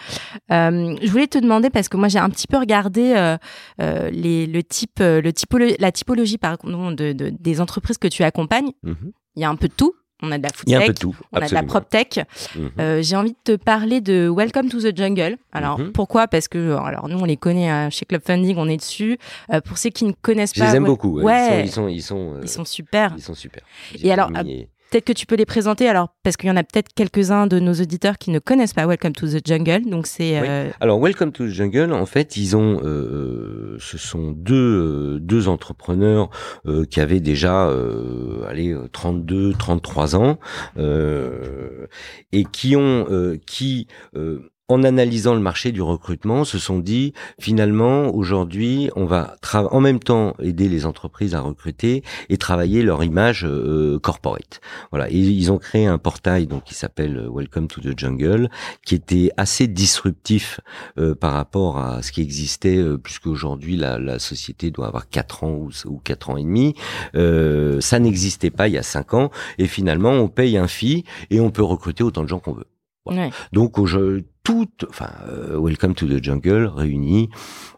[SPEAKER 1] Je voulais te demander parce que moi j'ai un petit peu regardé les, le type, le typolo- la typologie pardon, de, de- des entreprises que tu accompagnes.
[SPEAKER 2] Mhm.
[SPEAKER 1] Il y a un peu de tout. On a de la food tech,
[SPEAKER 2] peu de tout.
[SPEAKER 1] on a de la prop tech.
[SPEAKER 2] Mhm.
[SPEAKER 1] Euh, J'ai envie de te parler de Welcome to the Jungle. Alors
[SPEAKER 2] Mhm.
[SPEAKER 1] pourquoi? Parce que alors nous on les connaît hein, chez Club Funding, on est dessus. Euh, pour ceux qui ne connaissent
[SPEAKER 2] Je
[SPEAKER 1] pas,
[SPEAKER 2] les aime
[SPEAKER 1] ouais,
[SPEAKER 2] beaucoup.
[SPEAKER 1] Ouais.
[SPEAKER 2] Ils sont, ils sont, ils sont, euh,
[SPEAKER 1] ils sont super.
[SPEAKER 2] ils sont super.
[SPEAKER 1] Et alors,
[SPEAKER 2] et-
[SPEAKER 1] Peut-être que tu peux les présenter. Alors parce qu'il y en a peut-être quelques-uns de nos auditeurs qui ne connaissent pas Welcome to the Jungle. Donc c'est
[SPEAKER 2] Oui.
[SPEAKER 1] euh,
[SPEAKER 2] Alors, Welcome to the Jungle, en fait, ils ont, euh, ce sont deux, euh, deux entrepreneurs euh, qui avaient déjà, euh, allez, euh, 32, 33 ans, euh, et qui ont, euh, qui, euh, en analysant le marché du recrutement, se sont dit finalement aujourd'hui on va en même temps aider les entreprises à recruter et travailler leur image euh, corporate. Voilà, et ils ont créé un portail donc qui s'appelle euh, Welcome to the Jungle, qui était assez disruptif euh, par rapport à ce qui existait, euh, puisque aujourd'hui la, la société doit avoir quatre ans ou, ou quatre ans et demi. Euh, ça n'existait pas il y a cinq ans, et finalement on paye un fee et on peut recruter autant de gens qu'on veut.
[SPEAKER 1] ouais.
[SPEAKER 2] Donc jeu, tout, enfin, euh, Welcome to the Jungle réuni,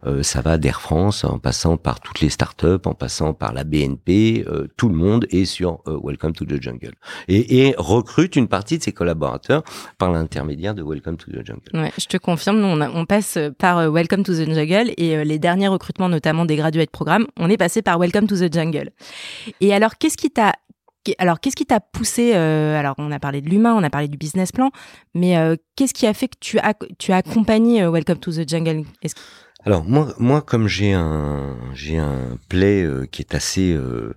[SPEAKER 2] euh, ça va d'Air France en passant par toutes les startups, en passant par la BNP, euh, tout le monde est sur Welcome to the Jungle et, et recrute une partie de ses collaborateurs par l'intermédiaire de Welcome to the Jungle.
[SPEAKER 1] Ouais, je te confirme, nous, on, a- on passe par Welcome to the Jungle et les derniers recrutements, notamment des graduates programmes, on est passé par Welcome to the Jungle. Et alors, qu'est-ce qui t'a alors, qu'est-ce qui t'a poussé euh, Alors, on a parlé de l'humain, on a parlé du business plan, mais euh, qu'est-ce qui a fait que tu as, tu as accompagné euh, Welcome to the Jungle?
[SPEAKER 2] Alors moi, moi comme j'ai un j'ai un play euh, qui est assez euh,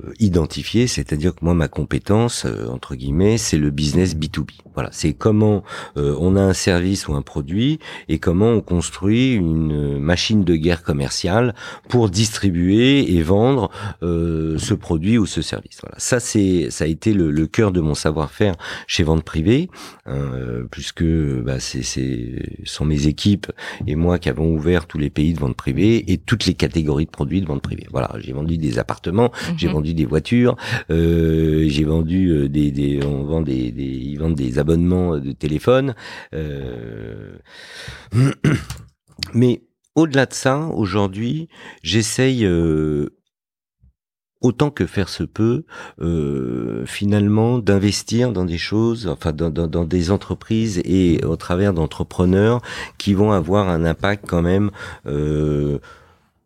[SPEAKER 2] euh, identifié, c'est-à-dire que moi ma compétence euh, entre guillemets, c'est le business B2B. Voilà, c'est comment euh, on a un service ou un produit et comment on construit une machine de guerre commerciale pour distribuer et vendre euh, ce produit ou ce service. Voilà, ça c'est ça a été le, le cœur de mon savoir-faire chez Vente Privée, hein, puisque bah, c'est c'est sont mes équipes et moi qui avons ouvert tous les pays de vente privée et toutes les catégories de produits de vente privée. Voilà, j'ai vendu des appartements, j'ai
[SPEAKER 1] Mhm.
[SPEAKER 2] vendu des voitures, euh, j'ai vendu euh, des, des, on vend des, des, ils vendent des abonnements de téléphone. euh. <clears throat> Mais au-delà de ça, aujourd'hui, j'essaye euh, autant que faire se peut, euh, finalement, d'investir dans des choses, enfin dans, dans, dans des entreprises et au travers d'entrepreneurs qui vont avoir un impact quand même euh,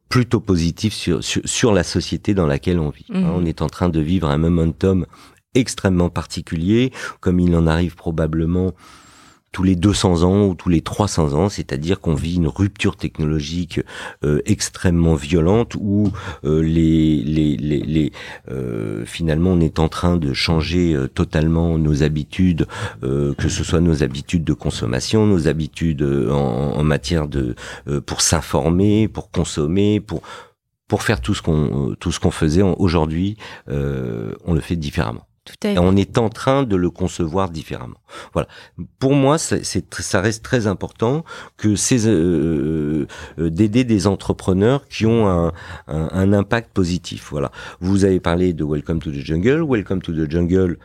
[SPEAKER 2] plutôt positif sur, sur, sur la société dans laquelle on vit. Hein, on est en train de vivre un momentum extrêmement particulier, comme il en arrive probablement tous les 200 ans ou tous les 300 ans, c'est-à-dire qu'on vit une rupture technologique euh, extrêmement violente où euh, les, les, les, les euh, finalement on est en train de changer totalement nos habitudes, que ce soit nos habitudes de consommation, nos habitudes en, en matière de pour s'informer, pour consommer, pour pour faire tout ce qu'on tout ce qu'on faisait aujourd'hui, on le fait différemment.
[SPEAKER 1] Tout à
[SPEAKER 2] Et
[SPEAKER 1] fait.
[SPEAKER 2] on est en train de le concevoir différemment. Voilà. Pour moi, c'est, c'est tr- ça reste très important que ces euh, euh, d'aider des entrepreneurs qui ont un, un, un impact positif. Voilà. Vous avez parlé de Welcome to the Jungle. Welcome to the Jungle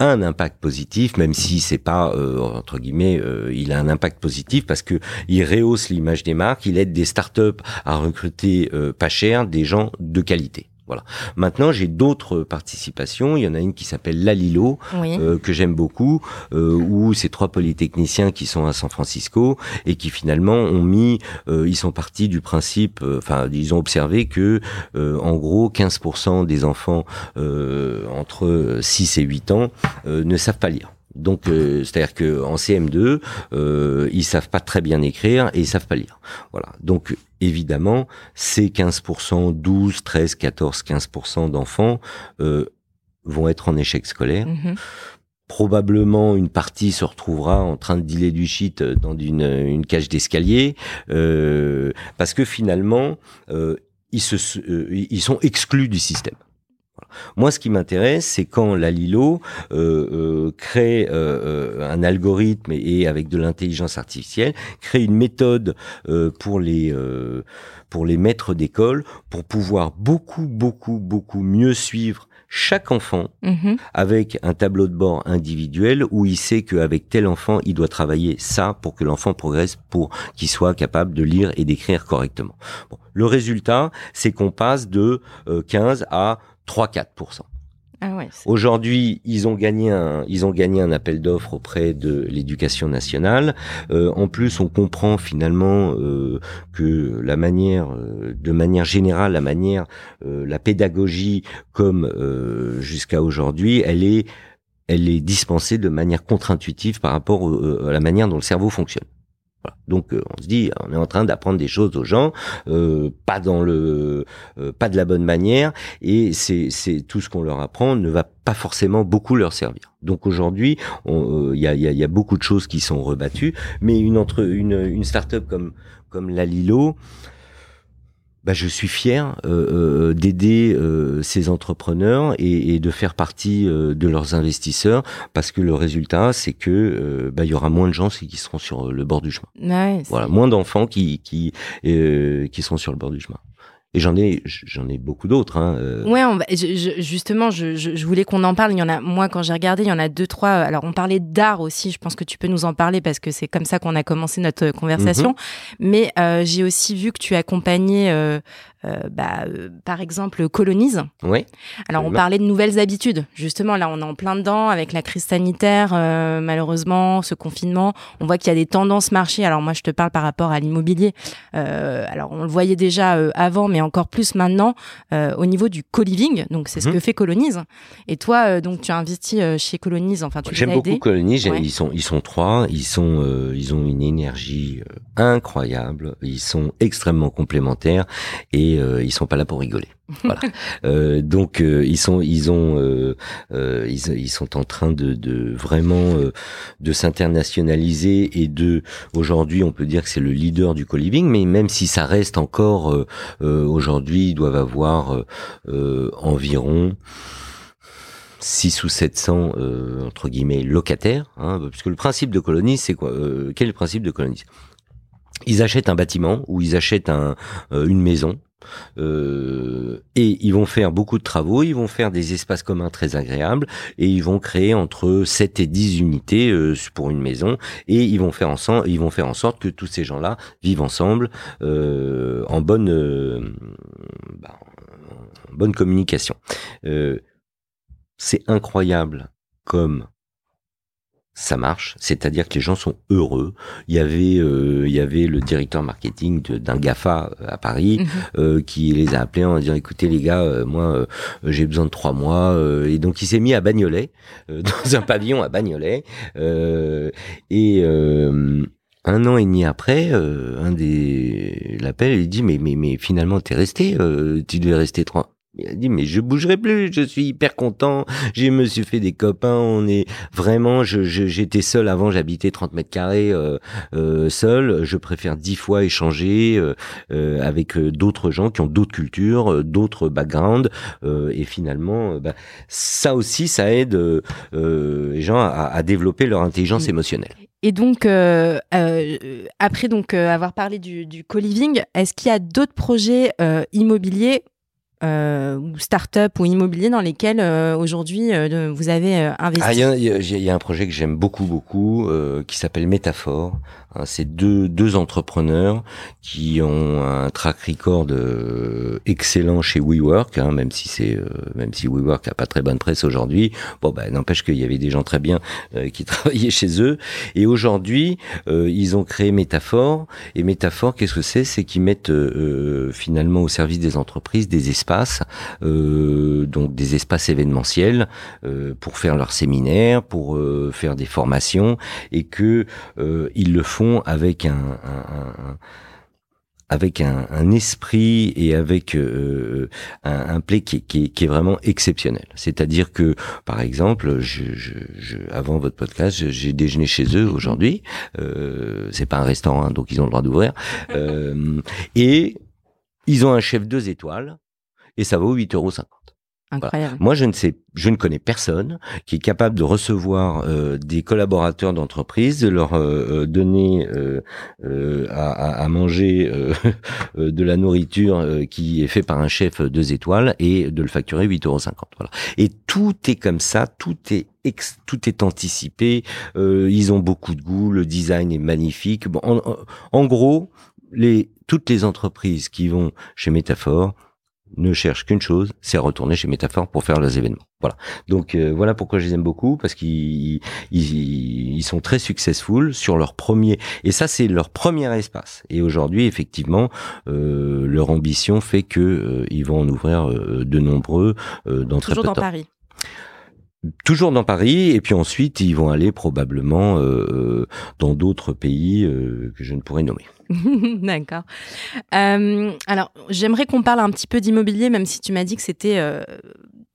[SPEAKER 2] a un impact positif, même si c'est pas euh, entre guillemets, euh, il a un impact positif parce que il rehausse l'image des marques, il aide des startups à recruter euh, pas cher des gens de qualité. Voilà. Maintenant, j'ai d'autres participations. Il y en a une qui s'appelle Lalilo,
[SPEAKER 1] Oui.
[SPEAKER 2] euh, que j'aime beaucoup, euh, où ces trois polytechniciens qui sont à San Francisco et qui finalement ont mis, euh, ils sont partis du principe, euh, enfin, ils ont observé que, euh, en gros, 15% des enfants euh, entre 6 et 8 ans euh, ne savent pas lire. Donc, euh, c'est-à-dire que en CM2, euh, ils savent pas très bien écrire et ils savent pas lire. Voilà. Donc, évidemment, ces 15%, 12, 13, 14, 15% d'enfants euh, vont être en échec scolaire.
[SPEAKER 1] Mhm.
[SPEAKER 2] Probablement, une partie se retrouvera en train de dealer du shit dans une, une cage d'escalier, euh, parce que finalement, euh, ils, se, euh, ils sont exclus du système. Moi, ce qui m'intéresse, c'est quand la Lilo euh, euh, crée euh, euh, un algorithme et, et avec de l'intelligence artificielle, crée une méthode euh, pour les euh, pour les maîtres d'école pour pouvoir beaucoup beaucoup beaucoup mieux suivre chaque enfant
[SPEAKER 1] Mhm.
[SPEAKER 2] avec un tableau de bord individuel où il sait qu'avec tel enfant, il doit travailler ça pour que l'enfant progresse, pour qu'il soit capable de lire et d'écrire correctement. Bon. Le résultat, c'est qu'on passe de euh, 15 à 3-4%.
[SPEAKER 1] Ah
[SPEAKER 2] Aujourd'hui, ils ont gagné un, ils ont gagné un appel d'offres auprès de l'éducation nationale. Euh, en plus, on comprend finalement euh, que la manière, euh, de manière générale, la manière, la pédagogie comme jusqu'à aujourd'hui, elle est, elle est dispensée de manière contre-intuitive par rapport à la manière dont le cerveau fonctionne. Donc euh, on se dit, on est en train d'apprendre des choses aux gens, euh, pas dans le, euh, pas de la bonne manière, et c'est tout ce qu'on leur apprend ne va pas forcément beaucoup leur servir. Donc aujourd'hui, il y a, y, a, y, a, beaucoup de choses qui sont rebattues, mais une entre une une start-up comme comme la Lilo, bah, je suis fier euh, euh, d'aider euh, ces entrepreneurs et, et, de faire partie euh, de leurs investisseurs parce que le résultat c'est que bah, il y aura moins de gens qui seront sur le bord du chemin.
[SPEAKER 1] Ouais,
[SPEAKER 2] voilà, moins d'enfants qui qui qui seront sur le bord du chemin. Et j'en ai, j'en ai beaucoup d'autres. Hein.
[SPEAKER 1] Euh. Ouais, on je, justement, je, je, voulais qu'on en parle. Il y en a, moi, quand j'ai regardé, il y en a deux, trois. Alors, on parlait d'art aussi. Je pense que tu peux nous en parler parce que c'est comme ça qu'on a commencé notre conversation. Mm-hmm. Mais euh, j'ai aussi vu que tu accompagnais euh, bah, euh, par exemple, colonise.
[SPEAKER 2] Oui.
[SPEAKER 1] Alors, on parlait de nouvelles habitudes. Justement, là, on est en plein dedans avec la crise sanitaire, euh, malheureusement, ce confinement. On voit qu'il y a des tendances marché. Alors, moi, je te parle par rapport à l'immobilier. alors, on le voyait déjà avant, mais encore plus maintenant au niveau du co-living. Donc, c'est ce mhm. que fait Colonise. Et toi, donc, tu as investi chez Colonise. Enfin, tu
[SPEAKER 2] J'aime beaucoup Colonise. Ils sont, ils sont trois. Ils sont, ils ont une énergie incroyable. Ils sont extrêmement complémentaires et euh, ils sont pas là pour rigoler. Voilà. <laughs> Euh, donc euh, ils sont ils ont ils, sont en train de, de vraiment de s'internationaliser et de aujourd'hui on peut dire que c'est le leader du co-living mais même si ça reste encore aujourd'hui ils doivent avoir environ 6 ou 700 entre guillemets locataires hein, puisque le principe de colonie c'est quoi quel est le principe de colonie? Ils achètent un bâtiment ou ils achètent un, une maison euh, et ils vont faire beaucoup de travaux, ils vont faire des espaces communs très agréables et ils vont créer entre 7 et 10 unités euh, pour une maison et ils vont faire ensemble, ils vont faire en sorte que tous ces gens-là vivent ensemble euh, en bonne bah, en bonne communication. c'est incroyable comme ça marche, c'est-à-dire que les gens sont heureux. Il y avait, euh, il y avait le directeur marketing d'un Gafa euh, à Paris mhm. euh, qui les a appelés en disant "Écoutez les gars, moi j'ai besoin de trois mois." et donc il s'est mis à Bagnolet, <laughs> dans un pavillon à Bagnolet, et un an et demi après, un des l'appelle, il dit mais mais mais finalement t'es resté, tu devais rester trois. Il a dit mais je bougerai plus, je suis hyper content, je me suis fait des copains, on est vraiment, je, j'étais seul avant, j'habitais 30 mètres carrés euh, euh, seul, je préfère dix fois échanger euh, euh avec d'autres gens qui ont d'autres cultures, d'autres backgrounds et finalement, bah, ça aussi ça aide les gens à, à, développer leur intelligence émotionnelle.
[SPEAKER 1] Et donc, euh, après donc avoir parlé du, du co-living, est-ce qu'il y a d'autres projets immobiliers euh, ou start-up ou immobilier dans lesquels euh, aujourd'hui euh, vous avez investi
[SPEAKER 2] ah, Il y, a un projet que j'aime beaucoup, beaucoup, qui s'appelle Métaphore. Hein, c'est deux, deux entrepreneurs qui ont un track record excellent chez WeWork, hein, même si c'est même si WeWork a pas très bonne presse aujourd'hui. Bon, ben n'empêche qu'il y avait des gens très bien qui <laughs> travaillaient chez eux. Et aujourd'hui, ils ont créé Métaphore. Et Métaphore, qu'est-ce que c'est? C'est qu'ils mettent finalement au service des entreprises des espaces euh, donc des espaces événementiels euh, pour faire leurs séminaires, pour euh, faire des formations, et que ils le font avec un, avec un, esprit et avec un, un play qui, qui, qui, est vraiment exceptionnel. C'est-à-dire que, par exemple, je, je, avant votre podcast, j'ai déjeuné chez eux aujourd'hui. Euh, c'est pas un restaurant, donc ils ont le droit d'ouvrir. et ils ont un chef deux étoiles et ça vaut 8,50 euros.
[SPEAKER 1] Incroyable.
[SPEAKER 2] Moi, je ne sais, je ne connais personne qui est capable de recevoir euh, des collaborateurs d'entreprise, de leur euh, euh, donner à, à, manger <laughs> de la nourriture qui est fait par un chef deux étoiles et de le facturer 8,50 euros. Voilà. Et tout est comme ça, tout est tout est anticipé. ils ont beaucoup de goût, le design est magnifique. Bon, en, en gros, les toutes les entreprises qui vont chez Métaphore ne cherchent qu'une chose, c'est retourner chez Métaphore pour faire leurs événements. Voilà. Donc euh, voilà pourquoi je les aime beaucoup parce qu'ils ils, sont très successful sur leur premier et ça c'est leur premier espace. Et aujourd'hui effectivement euh, leur ambition fait que euh, ils vont en ouvrir de nombreux dans très
[SPEAKER 1] Toujours
[SPEAKER 2] peu
[SPEAKER 1] dans Paris.
[SPEAKER 2] Toujours dans Paris, et puis ensuite ils vont aller probablement dans d'autres pays que je ne pourrais nommer. <laughs>
[SPEAKER 1] D'accord. Euh, alors, j'aimerais qu'on parle un petit peu d'immobilier, même si tu m'as dit que c'était euh,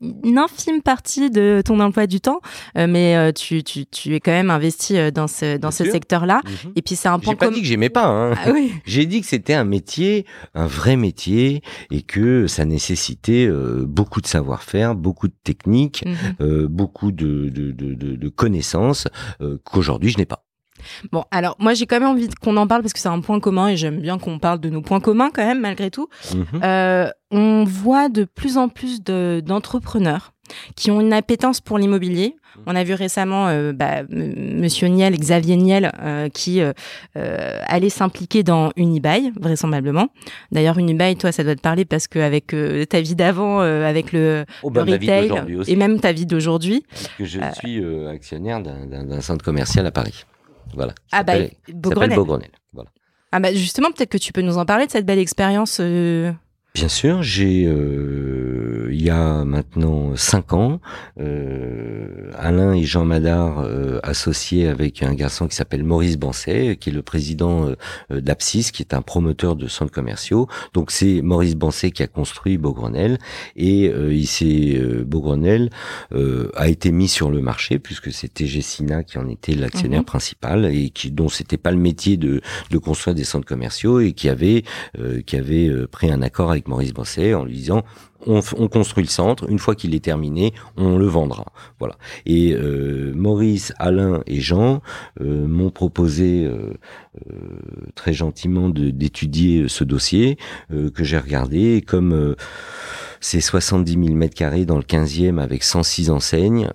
[SPEAKER 1] une infime partie de ton emploi du temps, euh, mais tu, tu, tu, es quand même investi dans ce, dans ce secteur-là.
[SPEAKER 2] Mhm.
[SPEAKER 1] Et puis, c'est un point
[SPEAKER 2] J'ai pas dit que j'aimais pas. Hein.
[SPEAKER 1] Ah, oui. <laughs>
[SPEAKER 2] J'ai dit que c'était un métier, un vrai métier, et que ça nécessitait beaucoup de savoir-faire, beaucoup de techniques, mhm. beaucoup de, de, de, de connaissances qu'aujourd'hui je n'ai pas.
[SPEAKER 1] Bon, alors moi j'ai quand même envie qu'on en parle parce que c'est un point commun et j'aime bien qu'on parle de nos points communs quand même malgré tout. Mhm. Euh, on voit de plus en plus d'entrepreneurs qui ont une appétence pour l'immobilier. On a vu récemment euh, bah, Monsieur Niel, Xavier Niel, euh, qui euh, euh allait s'impliquer dans Unibail, vraisemblablement. D'ailleurs, Unibail, toi, ça doit te parler parce qu'avec ta vie d'avant, avec le,
[SPEAKER 2] oh, bah,
[SPEAKER 1] retail et même ta vie d'aujourd'hui.
[SPEAKER 2] Que je suis actionnaire d'un centre commercial à Paris. Voilà.
[SPEAKER 1] Ah bah, Beaugrenelle. Voilà. Ah bah justement, peut-être que tu peux nous en parler de cette belle expérience. Euh,
[SPEAKER 2] Bien sûr, j'ai euh, il y a maintenant cinq ans, euh, Alain et Jean Madard euh, associés avec un garçon qui s'appelle Maurice Banset, qui est le président euh, d'Apsis, qui est un promoteur de centres commerciaux. Donc c'est Maurice Banset qui a construit Beaugrenelle et euh, il s'est Beaugrenelle a été mis sur le marché puisque c'était Gessina qui en était l'actionnaire mhm. principal et qui dont c'était pas le métier de, de construire des centres commerciaux et qui avait qui avait pris un accord avec Maurice Bosset en lui disant on, construit le centre, une fois qu'il est terminé, on le vendra. Voilà. Et euh, Maurice, Alain et Jean euh, m'ont proposé euh, très gentiment d'étudier ce dossier que j'ai regardé. Comme c'est 70 000 mètres carrés dans le 15e avec 106 enseignes,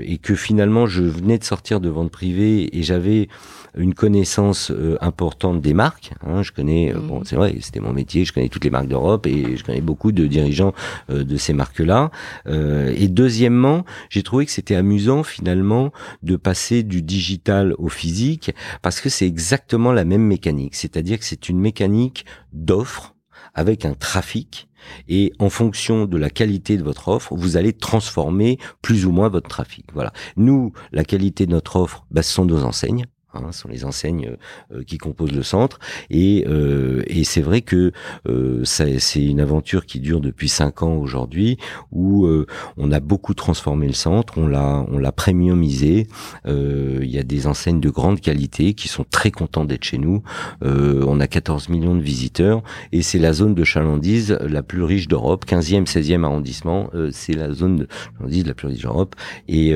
[SPEAKER 2] et que finalement je venais de sortir de vente privée et j'avais une connaissance euh, importante des marques. Hein, je connais, euh, bon, mhm. c'est vrai, c'était mon métier, je connais toutes les marques d'Europe et je connais beaucoup de dirigeants euh, de ces marques-là. et deuxièmement, j'ai trouvé que c'était amusant finalement de passer du digital au physique parce que c'est exactement la même mécanique. C'est-à-dire que c'est une mécanique d'offre avec un trafic et en fonction de la qualité de votre offre, vous allez transformer plus ou moins votre trafic. Voilà. Nous, la qualité de notre offre, bah, ce sont nos enseignes. Hein, sont les enseignes euh, qui composent le centre. Et, euh, et c'est vrai que euh, c'est une aventure qui dure depuis cinq ans aujourd'hui où euh, on a beaucoup transformé le centre on l'a on l'a premiumisé. Il y a des enseignes de grande qualité qui sont très contents d'être chez nous. On a 14 millions de visiteurs et c'est la zone de chalandise la plus riche d'Europe. 15e 16e arrondissement c'est la zone de chalandise la plus riche d'Europe. Et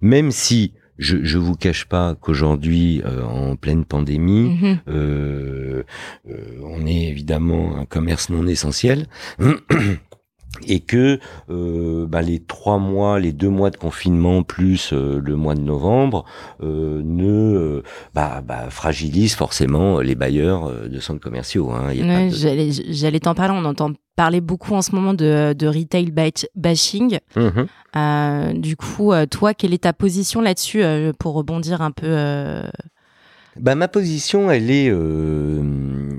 [SPEAKER 2] même si je je vous cache pas qu'aujourd'hui, euh, en pleine pandémie, mhm. euh, euh, on est évidemment un commerce non essentiel. <clears throat> et que euh, bah, les trois mois, les deux mois de confinement plus euh, le mois de novembre euh, ne bah, bah, fragilisent forcément les bailleurs de centres commerciaux. Hein.
[SPEAKER 1] J'allais t'en parler, on entend parler beaucoup en ce moment de, de retail bashing. Mmh du coup, toi, quelle est ta position là-dessus pour rebondir un peu
[SPEAKER 2] bah, ma position, elle est, euh,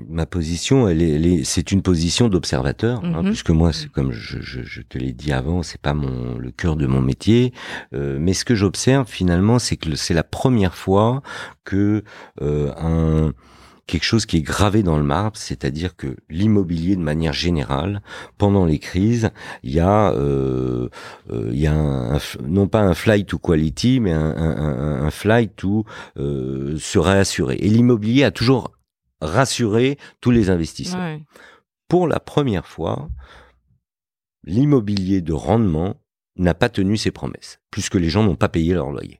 [SPEAKER 2] ma position, elle est, elle est c'est une position d'observateur, hein, mhm. puisque moi, comme je, je, je te l'ai dit avant, c'est pas mon le cœur de mon métier, euh, mais ce que j'observe finalement, c'est que c'est la première fois que euh, un quelque chose qui est gravé dans le marbre, c'est-à-dire que l'immobilier de manière générale, pendant les crises, il y a, euh, euh il y a un, non pas un flight to quality, mais un, un, un flight to euh, se réassurer. Et l'immobilier a toujours rassuré tous les investisseurs. Pour la première fois, l'immobilier de rendement n'a pas tenu ses promesses, puisque les gens n'ont pas payé leur loyer.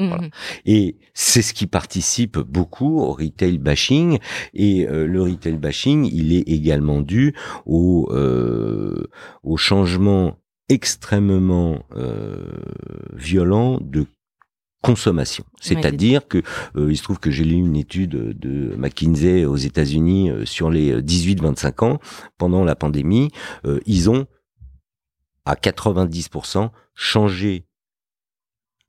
[SPEAKER 2] Mmh et c'est ce qui participe beaucoup au retail bashing. Et euh, le retail bashing, il est également dû au, euh, au changement extrêmement euh, violent de consommation. C'est-à-dire que il se trouve que j'ai lu une étude de McKinsey aux États-Unis sur les 18-25 ans pendant la pandémie, ils ont à 90% changé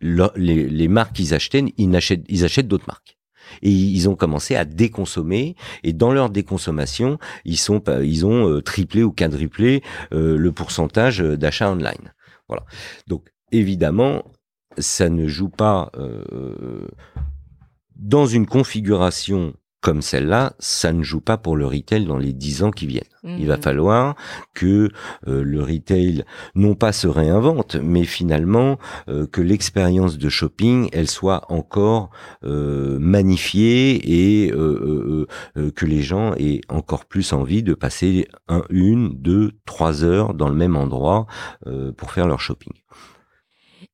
[SPEAKER 2] les, marques qu'ils achetaient, ils achètent, ils achètent d'autres marques. Et ils ont commencé à déconsommer. Et dans leur déconsommation ils sont ils ont euh, triplé ou quadruplé euh, le pourcentage d'achat online. Voilà. Donc évidemment ça ne joue pas euh, dans une configuration comme celle-là, ça ne joue pas pour le retail dans les dix ans qui viennent. Il va mhm. falloir que euh, le retail non pas se réinvente, mais finalement euh, que l'expérience de shopping, elle soit encore euh, magnifiée et que les gens aient encore plus envie de passer un, une, deux, trois heures dans le même endroit pour faire leur shopping.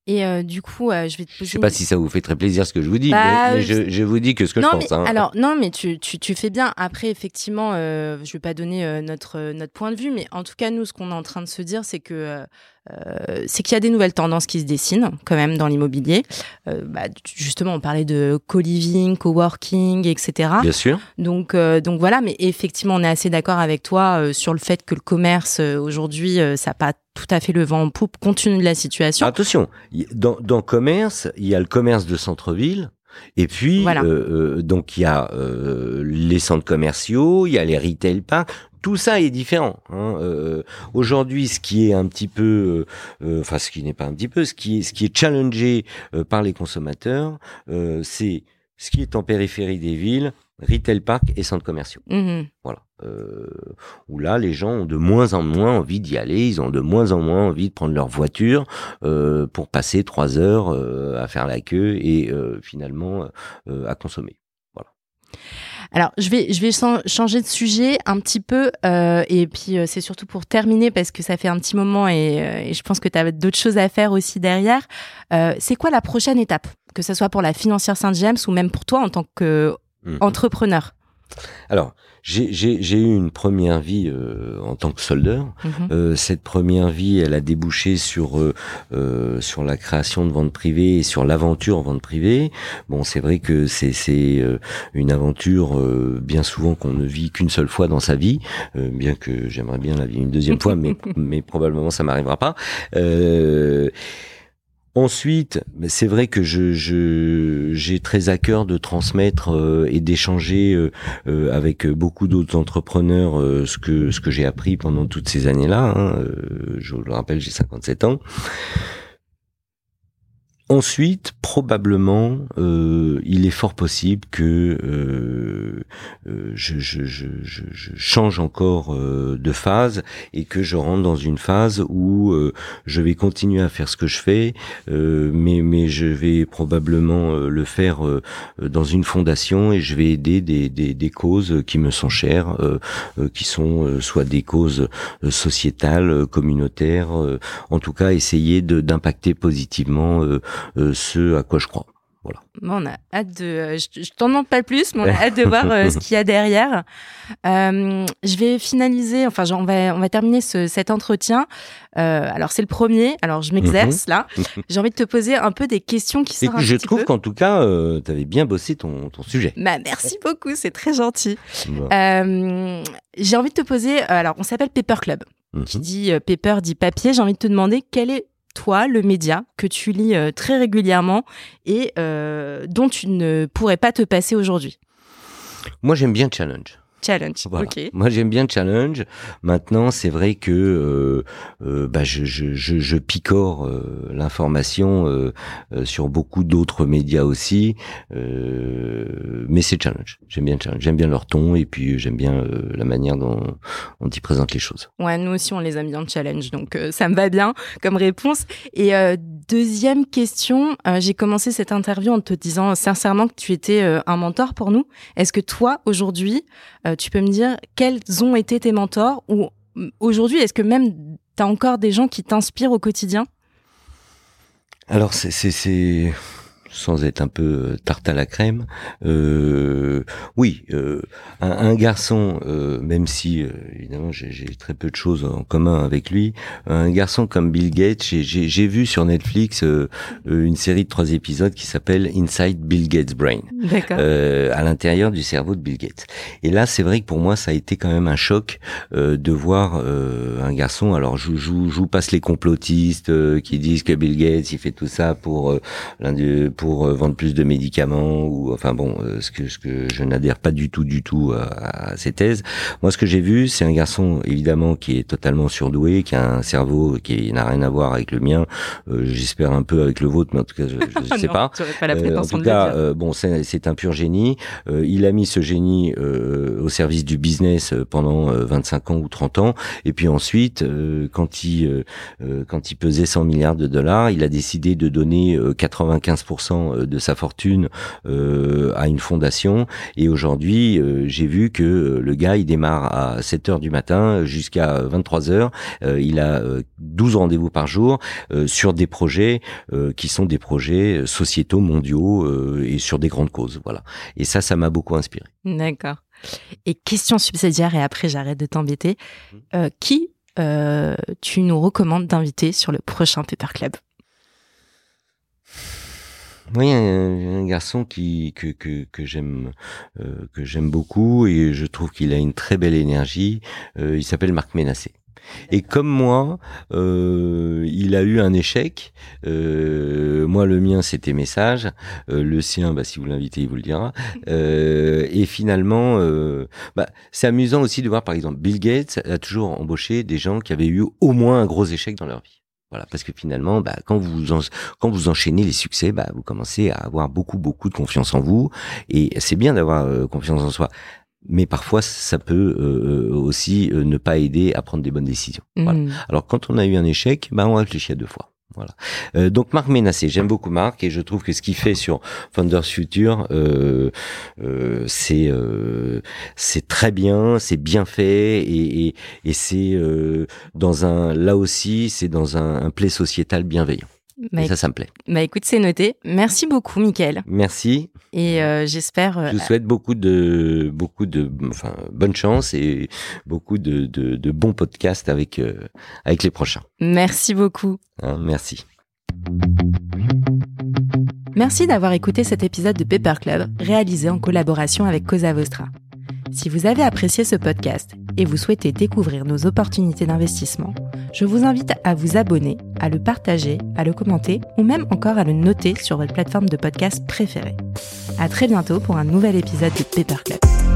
[SPEAKER 1] Et euh, du coup, euh, je vais te poser.
[SPEAKER 2] Je sais pas si ça vous fait très plaisir ce que je vous dis, bah, mais, je, je, vous dis que ce que
[SPEAKER 1] je
[SPEAKER 2] pense. Hein.
[SPEAKER 1] Alors non, mais tu, tu, tu, fais bien. Après, effectivement, euh, je vais pas donner euh, notre notre point de vue, mais en tout cas, nous, ce qu'on est en train de se dire, c'est que euh, c'est qu'il y a des nouvelles tendances qui se dessinent quand même dans l'immobilier. Euh, bah, justement, on parlait de co-living, co-working, etc.
[SPEAKER 2] Bien sûr.
[SPEAKER 1] Donc, euh, donc voilà, mais effectivement, on est assez d'accord avec toi sur le fait que le commerce aujourd'hui, ça n'a pas tout à fait le vent en poupe tenu de la situation.
[SPEAKER 2] Attention, dans, dans commerce, il y a le commerce de centre-ville, et puis, donc il y a les centres commerciaux, il y a les retail parks tout ça est différent. Hein. Euh, aujourd'hui, ce qui est un petit peu, euh, euh, enfin ce qui n'est pas un petit peu, ce qui est, ce qui est challengé par les consommateurs, c'est ce qui est en périphérie des villes, retail park et centres commerciaux. Mmh voilà. où là, les gens ont de moins en moins envie d'y aller, ils ont de moins en moins envie de prendre leur voiture pour passer trois heures à faire la queue et finalement à consommer.
[SPEAKER 1] Alors, je vais, je vais changer de sujet un petit peu. Euh, et puis, euh, c'est surtout pour terminer, parce que ça fait un petit moment et, euh, je pense que tu as d'autres choses à faire aussi derrière. c'est quoi la prochaine étape? Que ce soit pour la financière Saint-James ou même pour toi en tant qu'entrepreneur
[SPEAKER 2] mmh. Alors, j'ai eu une première vie euh, en tant que soldeur. Mhm. Euh, cette première vie, elle a débouché sur euh, sur la création de ventes privées et sur l'aventure en vente privée. Bon, c'est vrai que c'est c'est une aventure bien souvent qu'on ne vit qu'une seule fois dans sa vie, bien que j'aimerais bien la vivre une deuxième fois, mais <laughs> mais probablement ça m'arrivera pas. Ensuite, c'est vrai que je, j'ai très à cœur de transmettre euh, et d'échanger euh, euh, avec beaucoup d'autres entrepreneurs ce que ce que j'ai appris pendant toutes ces années-là. Hein. je le rappelle, j'ai 57 ans. Ensuite, probablement, euh, il est fort possible que euh, euh je, je, je, je, change encore euh, de phase et que je rentre dans une phase où euh, je vais continuer à faire ce que je fais, mais, mais je vais probablement le faire dans une fondation et je vais aider des, des, des causes qui me sont chères, qui sont soit des causes sociétales, communautaires, en tout cas essayer d'impacter positivement euh, ce à quoi je crois. Voilà.
[SPEAKER 1] on a hâte de. Euh, je, t'en demande pas plus, mais on a <laughs> hâte de voir euh, ce qu'il y a derrière. je vais finaliser. Enfin, on va on va terminer cet entretien. alors c'est le premier. Alors je m'exerce mhm. là. <laughs> J'ai envie de te poser un peu des questions qui sont.
[SPEAKER 2] je trouve qu'en tout cas, tu avais bien bossé ton, ton sujet.
[SPEAKER 1] Bah, merci <laughs> beaucoup, c'est très gentil. J'ai envie de te poser. Alors on s'appelle Paper Club. Qui mhm. dit paper dit papier. J'ai envie de te demander quel est toi, le média que tu lis euh, très régulièrement et euh, dont tu ne pourrais pas te passer aujourd'hui?
[SPEAKER 2] Moi, j'aime bien Challenge.
[SPEAKER 1] Challenge.
[SPEAKER 2] Moi, j'aime bien challenge. Maintenant, c'est vrai que euh, euh, bah, je, je, je, je picore euh, l'information sur beaucoup d'autres médias aussi, mais c'est challenge. J'aime bien challenge. J'aime bien leur ton et puis j'aime bien la manière dont, dont ils présentent les choses.
[SPEAKER 1] Ouais, nous aussi, on les aime bien challenge, donc ça me va bien comme réponse. Et deuxième question, j'ai commencé cette interview en te disant sincèrement que tu étais un mentor pour nous. Est-ce que toi, aujourd'hui, tu peux me dire quels ont été tes mentors ou mm, aujourd'hui, est-ce que même tu as encore des gens qui t'inspirent au quotidien?
[SPEAKER 2] Alors, c'est sans être un peu tarte à la crème, oui, un, un, garçon, même si évidemment j'ai très peu de choses en commun avec lui, un garçon comme Bill Gates, j'ai vu sur Netflix une série de trois épisodes qui s'appelle Inside Bill Gates Brain, à l'intérieur du cerveau de Bill Gates. Et là, c'est vrai que pour moi, ça a été quand même un choc de voir un garçon. Alors, je, vous passe les complotistes qui disent que Bill Gates il fait tout ça pour euh, pour euh, vendre plus de médicaments ou enfin bon euh, ce que ce que je n'adhère pas du tout du tout à, ces thèses. Moi ce que j'ai vu c'est un garçon évidemment qui est totalement surdoué, qui a un cerveau qui n'a rien à voir avec le mien. J'espère un peu avec le vôtre mais en tout cas je ne <laughs> sais pas.
[SPEAKER 1] pas la
[SPEAKER 2] en tout cas bon c'est un pur génie. il a mis ce génie au service du business pendant 25 ans ou 30 ans et puis ensuite quand il quand il pesait 100 milliards de dollars, il a décidé de donner 95% euh, de sa fortune euh, à une fondation. Et aujourd'hui, euh, j'ai vu que le gars, il démarre à 7 heures du matin jusqu'à 23 heures. il a 12 rendez-vous par jour sur des projets qui sont des projets sociétaux, mondiaux et sur des grandes causes. Voilà. Et ça, ça m'a beaucoup inspiré.
[SPEAKER 1] D'accord. Et question subsidiaire, et après j'arrête de t'embêter. Mmh. qui tu nous recommandes d'inviter sur le prochain Paper Club
[SPEAKER 2] oui, un, un, garçon qui que que, que j'aime euh, que j'aime beaucoup et je trouve qu'il a une très belle énergie. Euh, il s'appelle Marc Ménassé. Et comme moi, euh, il a eu un échec. Euh, moi, le mien, c'était message. Euh, le sien, bah, si vous l'invitez, il vous le dira. <laughs> Euh, et finalement, euh, bah, c'est amusant aussi de voir, par exemple, Bill Gates a toujours embauché des gens qui avaient eu au moins un gros échec dans leur vie. Voilà, parce que finalement, bah, quand vous quand vous enchaînez les succès, bah, vous commencez à avoir beaucoup beaucoup de confiance en vous, et c'est bien d'avoir euh, confiance en soi. Mais parfois, ça peut euh, euh, aussi ne pas aider à prendre des bonnes décisions. Voilà. Mmh. Alors, quand on a eu un échec, bah, on réfléchit à deux fois. Voilà. Euh, donc Marc Ménassé, j'aime beaucoup Marc et je trouve que ce qu'il fait sur Founders Future, euh, euh, c'est très bien, c'est bien fait et, c'est dans un là aussi c'est dans un, un play sociétal bienveillant. Bah, et ça, ça me plaît.
[SPEAKER 1] Bah écoute, c'est noté. Merci beaucoup, Mickaël.
[SPEAKER 2] Merci.
[SPEAKER 1] Et euh, j'espère.
[SPEAKER 2] Euh, Je souhaite beaucoup de, beaucoup de, enfin, bonne chance et beaucoup de, de, de bons podcasts avec, euh, avec les prochains.
[SPEAKER 1] Merci beaucoup.
[SPEAKER 2] Hein, merci.
[SPEAKER 1] Merci d'avoir écouté cet épisode de Paper Club réalisé en collaboration avec Cosa Vostra. Si vous avez apprécié ce podcast et vous souhaitez découvrir nos opportunités d'investissement, je vous invite à vous abonner, à le partager, à le commenter ou même encore à le noter sur votre plateforme de podcast préférée. À très bientôt pour un nouvel épisode de Paper Club.